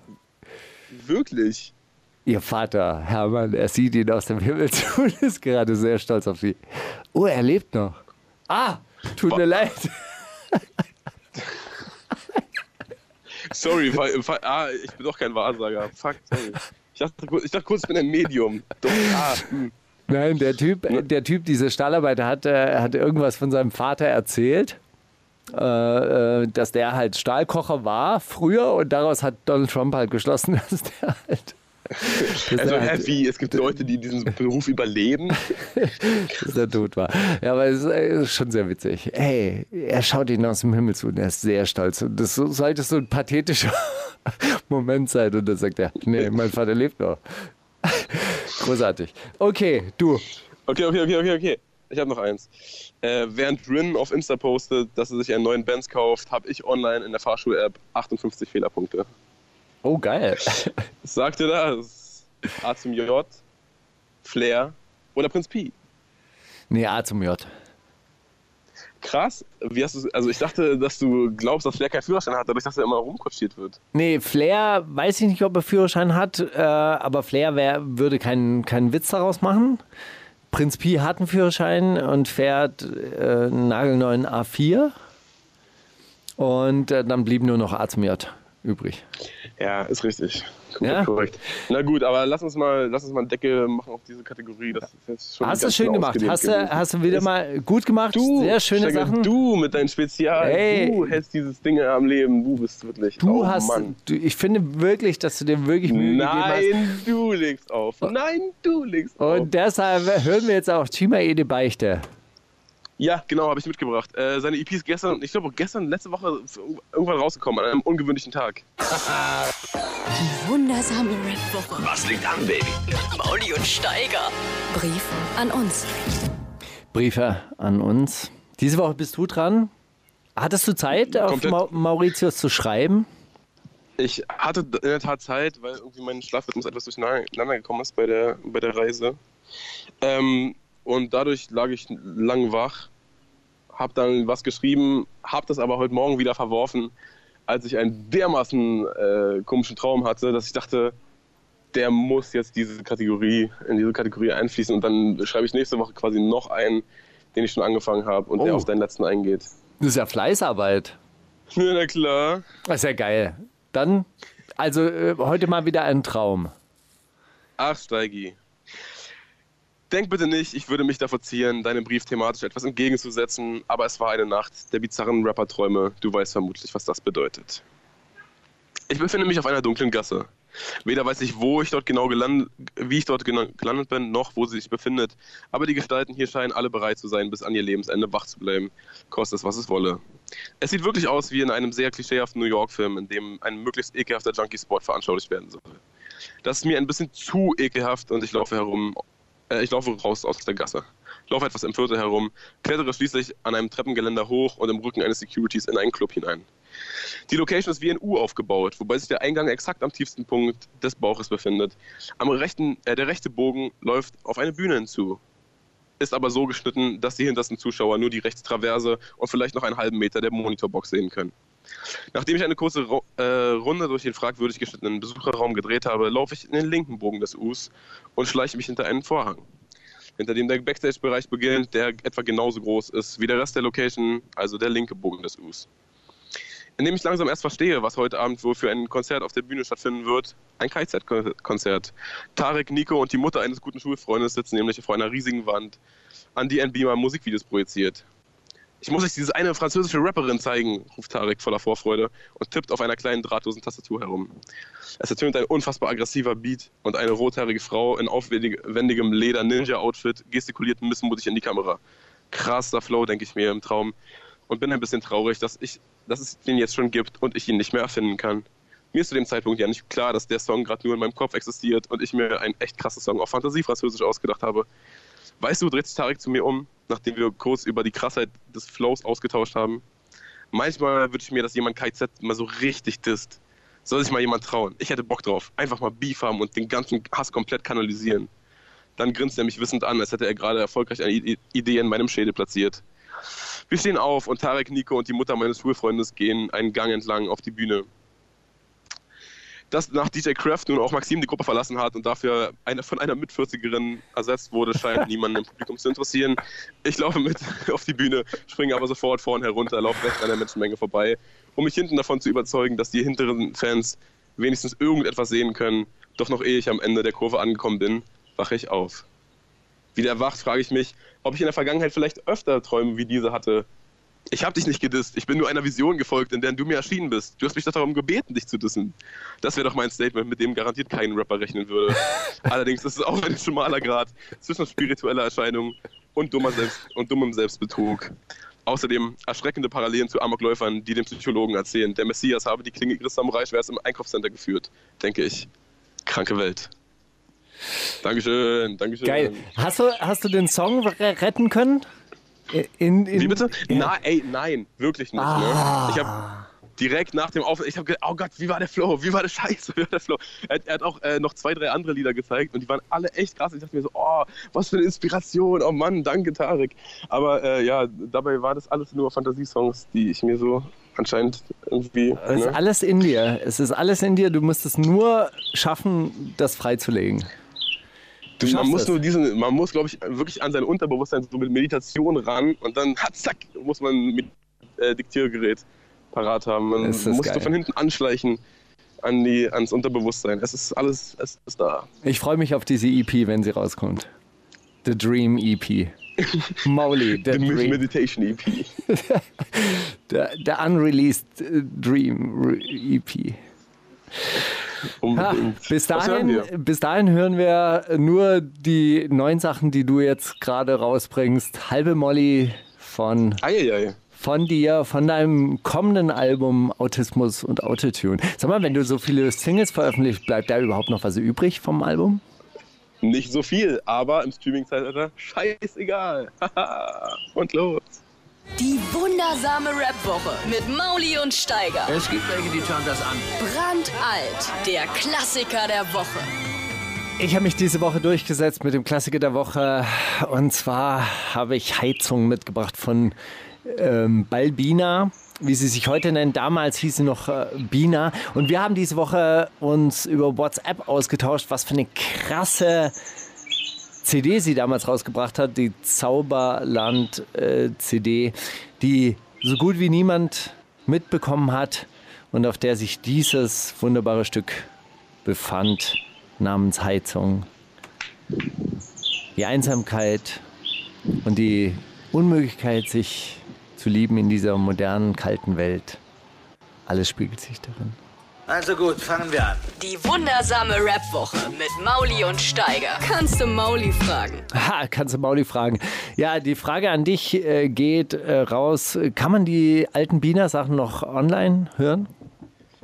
Wirklich? Ihr Vater, Hermann, er sieht ihn aus dem Himmel zu und ist gerade sehr stolz auf sie. Oh, er lebt noch. Ah, tut mir leid. Sorry, weil, weil, ah, ich bin doch kein Wahrsager. Fuck, sorry. Ich dachte, kurz- ich dachte kurz, ich bin ein Medium. Doch, ah, hm. Nein, der Typ, der Typ, dieser Stahlarbeiter, hat, äh, hat irgendwas von seinem Vater erzählt, äh, äh, dass der halt Stahlkocher war früher und daraus hat Donald Trump halt geschlossen, dass der halt, Also, hä, halt, wie? Es gibt Leute, die diesen Beruf überleben. dass der tot war. Ja, aber es ist, äh, schon sehr witzig. Hey, er schaut ihn aus dem Himmel zu und er ist sehr stolz. Und das so- sollte so ein pathetischer Moment sein. Und dann sagt er, nee, mein Vater lebt noch. Großartig. Okay, du. Okay, okay, okay, okay, okay. Ich habe noch eins. Äh, während Rin auf Insta postet, dass er sich einen neuen Benz kauft, habe ich online in der Fahrschul-App 58 Fehlerpunkte. Oh, geil. Sagt ihr das? A zum J, Flair oder Prinz Pi? Nee, A zum J. Krass. Wie hast du, also ich dachte, dass du glaubst, dass Flair keinen Führerschein hat, dadurch, dass er immer rumkutschiert wird. Nee, Flair weiß ich nicht, ob er Führerschein hat, äh, aber Flair wär, würde keinen keinen Witz daraus machen. Prinz Pi hat einen Führerschein und fährt äh, einen nagelneuen A4. Und äh, dann blieb nur noch A zum J übrig. Ja, ist richtig. Korrekt, Ja? korrekt. Na gut, aber lass uns mal, lass uns mal einen Deckel machen auf diese Kategorie. Das ist jetzt schon Hast du schön gemacht. Hast du, hast du wieder Ist- mal gut gemacht. Du, Sehr schöne Steiger, Sachen. Du mit deinem Spezial, Ey. du hältst dieses Ding am Leben. Du bist wirklich. Du oh, hast, Mann. du, ich finde wirklich, dass du dir wirklich Mühe gegeben hast. Nein, du legst auf. Nein, du legst auf. Und deshalb hören wir jetzt auch Chima Ede Beichte. Ja, genau, habe ich mitgebracht. Äh, seine EP ist gestern, ich glaube gestern, letzte Woche irgendwann rausgekommen, an einem ungewöhnlichen Tag. Wundersame Rap-Woche. Was liegt an, Baby? Mauli und Steiger. Brief an uns. Briefe an uns. Diese Woche bist du dran. Hattest du Zeit, auf Komplett. Ma Mauritius zu schreiben? Ich hatte in der Tat Zeit, weil irgendwie mein Schlafrhythmus etwas durcheinander gekommen ist bei der, bei der Reise. Ähm, und dadurch lag ich lang wach, habe dann was geschrieben, habe das aber heute Morgen wieder verworfen, als ich einen dermaßen äh, komischen Traum hatte, dass ich dachte, der muss jetzt diese Kategorie, in diese Kategorie einfließen und dann schreibe ich nächste Woche quasi noch einen, den ich schon angefangen habe und der Oh. auf deinen letzten eingeht. Das ist ja Fleißarbeit. Ja, na klar. Das ist ja geil. Dann, also äh, heute mal wieder ein Traum. Ach, Steigi. Denk bitte nicht, ich würde mich davor ziehen, deinem Brief thematisch etwas entgegenzusetzen, aber es war eine Nacht der bizarren Rapperträume. Du weißt vermutlich, was das bedeutet. Ich befinde mich auf einer dunklen Gasse. Weder weiß ich, wo ich dort genau gelandet, wie ich dort gelandet bin, noch wo sie sich befindet. Aber die Gestalten hier scheinen alle bereit zu sein, bis an ihr Lebensende wach zu bleiben, koste es, was es wolle. Es sieht wirklich aus wie in einem sehr klischeehaften New York-Film, in dem ein möglichst ekelhafter Junkie-Sport veranschaulicht werden soll. Das ist mir ein bisschen zu ekelhaft und ich laufe herum, äh, ich laufe raus aus der Gasse. Laufe etwas im Viertel herum, klettere schließlich an einem Treppengeländer hoch und im Rücken eines Securities in einen Club hinein. Die Location ist wie ein U aufgebaut, wobei sich der Eingang exakt am tiefsten Punkt des Bauches befindet. Am rechten, äh, der rechte Bogen läuft auf eine Bühne hinzu, ist aber so geschnitten, dass die hintersten Zuschauer nur die rechte Traverse und vielleicht noch einen halben Meter der Monitorbox sehen können. Nachdem ich eine kurze Ro äh, Runde durch den fragwürdig geschnittenen Besucherraum gedreht habe, laufe ich in den linken Bogen des Us und schleiche mich hinter einen Vorhang. Hinter dem der Backstage-Bereich beginnt, der etwa genauso groß ist wie der Rest der Location, also der linke Bogen des Us. Indem ich langsam erst verstehe, was heute Abend wohl für ein Konzert auf der Bühne stattfinden wird. Ein KZ-Konzert. Tarek, Nico und die Mutter eines guten Schulfreundes sitzen nämlich vor einer riesigen Wand, an die ein Beamer Musikvideos projiziert. Ich muss euch diese eine französische Rapperin zeigen, ruft Tarek voller Vorfreude und tippt auf einer kleinen drahtlosen Tastatur herum. Es ertönt ein unfassbar aggressiver Beat und eine rothaarige Frau in aufwendigem Leder-Ninja-Outfit gestikuliert missmutig in die Kamera. Krasser Flow, denke ich mir im Traum. Und bin ein bisschen traurig, dass, ich, dass es den jetzt schon gibt und ich ihn nicht mehr erfinden kann. Mir ist zu dem Zeitpunkt ja nicht klar, dass der Song gerade nur in meinem Kopf existiert und ich mir einen echt krassen Song auf Fantasie französisch ausgedacht habe. Weißt du, dreht sich Tarek zu mir um, nachdem wir kurz über die Krassheit des Flows ausgetauscht haben. Manchmal wünsche ich mir, dass jemand KZ mal so richtig disst. Soll sich mal jemand trauen. Ich hätte Bock drauf. Einfach mal Beef haben und den ganzen Hass komplett kanalisieren. Dann grinst er mich wissend an, als hätte er gerade erfolgreich eine Idee in meinem Schädel platziert. Wir stehen auf und Tarek, Nico und die Mutter meines Schulfreundes gehen einen Gang entlang auf die Bühne. Dass nach DJ Kraft nun auch Maxim die Gruppe verlassen hat und dafür eine, von einer Mit-40erin ersetzt wurde, scheint niemanden im Publikum zu interessieren. Ich laufe mit auf die Bühne, springe aber sofort vorn herunter, laufe recht an der Menschenmenge vorbei, um mich hinten davon zu überzeugen, dass die hinteren Fans wenigstens irgendetwas sehen können. Doch noch ehe ich am Ende der Kurve angekommen bin, wache ich auf. Wieder erwacht, frage ich mich, ob ich in der Vergangenheit vielleicht öfter Träume wie diese hatte. Ich habe dich nicht gedisst. Ich bin nur einer Vision gefolgt, in der du mir erschienen bist. Du hast mich doch darum gebeten, dich zu dissen. Das wäre doch mein Statement, mit dem garantiert kein Rapper rechnen würde. Allerdings ist es auch ein schmaler Grad zwischen spiritueller Erscheinung und, dummer Selbst und dummem Selbstbetrug. Außerdem erschreckende Parallelen zu Amokläufern, die dem Psychologen erzählen, der Messias habe die Klinge ihres Samurai-Schwerts im Einkaufscenter geführt. Denke ich. Kranke Welt. Dankeschön, Dankeschön. Geil. Hast du, hast du den Song re- retten können? In, in, Wie bitte? Ja. Na, ey, nein, wirklich nicht. Ah. Ne? Ich habe direkt nach dem Auftritt, ich habe gedacht, oh Gott, wie war der Flow? Wie war der Scheiße? Wie war der Flow? Er, er hat auch äh, noch zwei, drei andere Lieder gezeigt und die waren alle echt krass. Ich dachte mir so, oh, was für eine Inspiration. Oh Mann, danke, Tarek. Aber äh, ja, dabei war das alles nur Fantasiesongs, die ich mir so anscheinend irgendwie. Es ist Ne? alles in dir. Es ist alles in dir. Du musst es nur schaffen, das freizulegen. Du man muss es. nur diesen, man muss, glaube ich, wirklich an sein Unterbewusstsein so mit Meditation ran und dann hat zack, muss man mit äh, Diktiergerät parat haben. Man muss geil. von hinten anschleichen an die, ans Unterbewusstsein. Es ist alles, es ist da. Ich freue mich auf diese EP, wenn sie rauskommt. The Dream EP. Mauli, The The Dream. Meditation EP. Der, der Unreleased äh, Dream Re- E EP. Unbedingt. bis, dahin, bis dahin hören wir nur die neuen Sachen, die du jetzt gerade rausbringst. Halbe Molly von, Eieiei. von dir, von deinem kommenden Album Autismus und Autotune. Sag mal, wenn du so viele Singles veröffentlicht, bleibt da überhaupt noch was übrig vom Album? Nicht so viel, aber im Streaming-Zeitalter scheißegal. Und los. Die wundersame Rap-Woche mit Mauli und Steiger. Es gibt welche, die schauen das an. Brandalt, der Klassiker der Woche. Ich habe mich diese Woche durchgesetzt mit dem Klassiker der Woche. Und zwar habe ich Heizung mitgebracht von ähm, Balbina, wie sie sich heute nennt. Damals hieß sie noch äh, Bina. Und wir haben diese Woche uns über WhatsApp ausgetauscht, was für eine krasse CD sie damals rausgebracht hat. Die Zauberland-CD, die so gut wie niemand mitbekommen hat und auf der sich dieses wunderbare Stück befand namens Heizung. Die Einsamkeit und die Unmöglichkeit, sich zu lieben in dieser modernen, kalten Welt. Alles spiegelt sich darin. Also gut, fangen wir an. Die wundersame Rap-Woche mit Mauli und Steiger. Kannst du Mauli fragen? Ha, kannst du Mauli fragen. Ja, die Frage an dich äh, geht äh, raus. Kann man die alten Biener-Sachen noch online hören?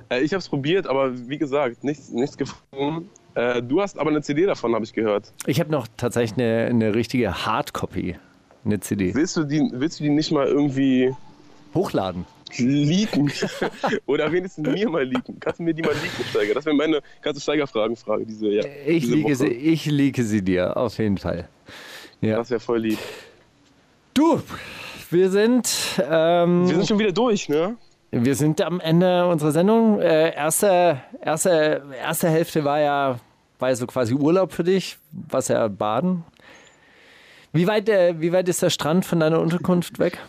Äh, ich habe es probiert, aber wie gesagt, nichts, nichts gefunden. Äh, du hast aber eine CD davon, habe ich gehört. Ich habe noch tatsächlich eine, eine richtige Hardcopy, eine CD. Willst du die, willst du die nicht mal irgendwie Hochladen. Leaken? Oder wenigstens mir mal leaken? Kannst du mir die mal leaken, Steiger? Das wäre meine ganze Steiger-Fragenfrage diese, ja, Ich diese liege, sie, ich liege sie dir, auf jeden Fall. Ja. Das wäre voll lieb. Du, wir sind, ähm, Wir sind schon wieder durch, ne? wir sind am Ende unserer Sendung. Äh, erste, erste, erste Hälfte war ja, war ja so quasi Urlaub für dich, was ja Baden. Wie weit, äh, wie weit ist der Strand von deiner Unterkunft weg?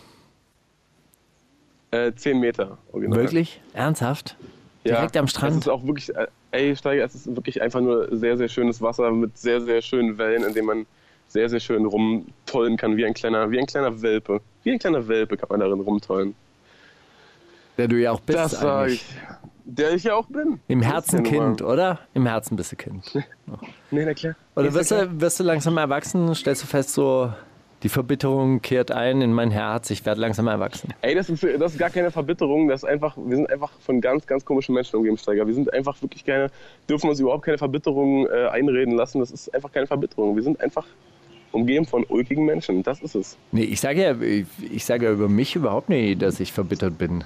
Äh, 10 Meter. Original. Wirklich? Ernsthaft? Ja, Direkt am Strand? Es ist auch wirklich, äh, ey, Steiger, es ist wirklich einfach nur sehr, sehr schönes Wasser mit sehr, sehr schönen Wellen, in dem man sehr, sehr schön rumtollen kann, wie ein kleiner, wie ein kleiner Welpe. Wie ein kleiner Welpe kann man darin rumtollen. Der du ja auch bist Das sag eigentlich. ich. Der ich ja auch bin. Im Herzen ja Kind, oder? Im Herzen bist du Kind. Nee, na klar. Oder ja wirst du, wirst du langsam erwachsen? Stellst du fest, so die Verbitterung kehrt ein in mein Herz, ich werde langsam erwachsen. Ey, das ist, das ist gar keine Verbitterung, das ist einfach, wir sind einfach von ganz, ganz komischen Menschen umgeben, Steiger. Wir sind einfach wirklich keine, dürfen uns überhaupt keine Verbitterung äh, einreden lassen. Das ist einfach keine Verbitterung. Wir sind einfach umgeben von ulkigen Menschen. Das ist es. Nee, ich sage ja, ich, ich sage ja über mich überhaupt nicht, dass ich verbittert bin.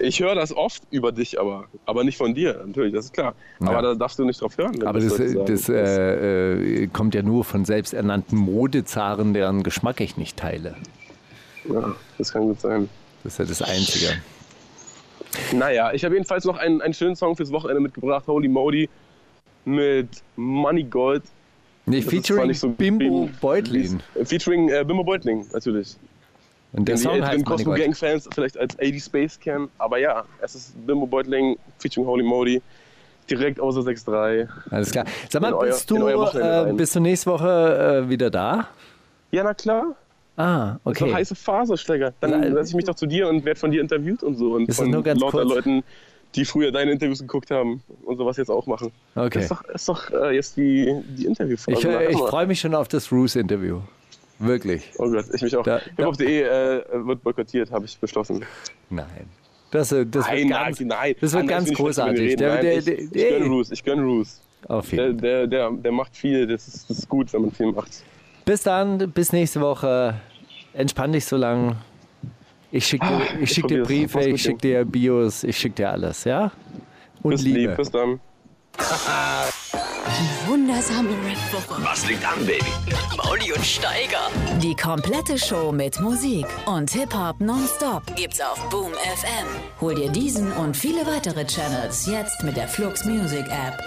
Ich höre das oft über dich, aber, aber nicht von dir, natürlich, das ist klar. Ja. Aber da darfst du nicht drauf hören. Aber das, sagen. das äh, äh, kommt ja nur von selbsternannten Modezaren, deren Geschmack ich nicht teile. ja, das kann gut sein. Das ist ja das Einzige. Naja, ich habe jedenfalls noch einen, einen schönen Song fürs Wochenende mitgebracht, Holy Modi, mit Money Gold. Nee, Das featuring so Bimbo wie- Beutlin. wie- Featuring äh, Bimbo Beutling, natürlich. Und der die Song älteren Money Cosmo. Gang Fans vielleicht als 80 Space kennen. Aber ja, es ist Bimbo Beutling featuring Holy Modi. Direkt außer 6.3. Alles klar. Sag mal, euer- bist du, äh, bist du nächste Woche äh, wieder da? Ja, na klar. Ah, Das ist okay. heiße Phase, Steiger. Dann setze ich mich doch zu dir und werde von dir interviewt und so. Und Ist das von nur ganz lauter kurz? Leuten, die früher deine Interviews geguckt haben und sowas jetzt auch machen. Das Okay. ist doch, ist doch äh, jetzt die, die Interviewphase. Ich, äh, ich freue mich schon auf das Roos-Interview. Wirklich. Oh Gott, ich mich auch. Da- Hip-Hop.de äh, wird boykottiert, habe ich beschlossen. Nein. Das, äh, das nein, wird ganz, nein, das wird ganz ich großartig. Der- Nein, der- ich, der- ich der- gönn Roos, ich gönn Roos. Auf Der, jeden. der, der, der macht viel, das ist, das ist gut, wenn man viel macht. Bis dann, bis nächste Woche. Entspann dich so lang. Ich schicke dir, Ah, ich ich schick dir. Briefe, ich schicke dir Bios, ich schicke dir alles, ja? Und Bis Liebe. lieb, bis dann. Wundersame Rap-Woche Was liegt an, Baby? Mauli und Steiger. Die komplette Show mit Musik und Hip-Hop nonstop gibt's auf Boom FM. Hol dir diesen und viele weitere Channels jetzt mit der Flux Music App.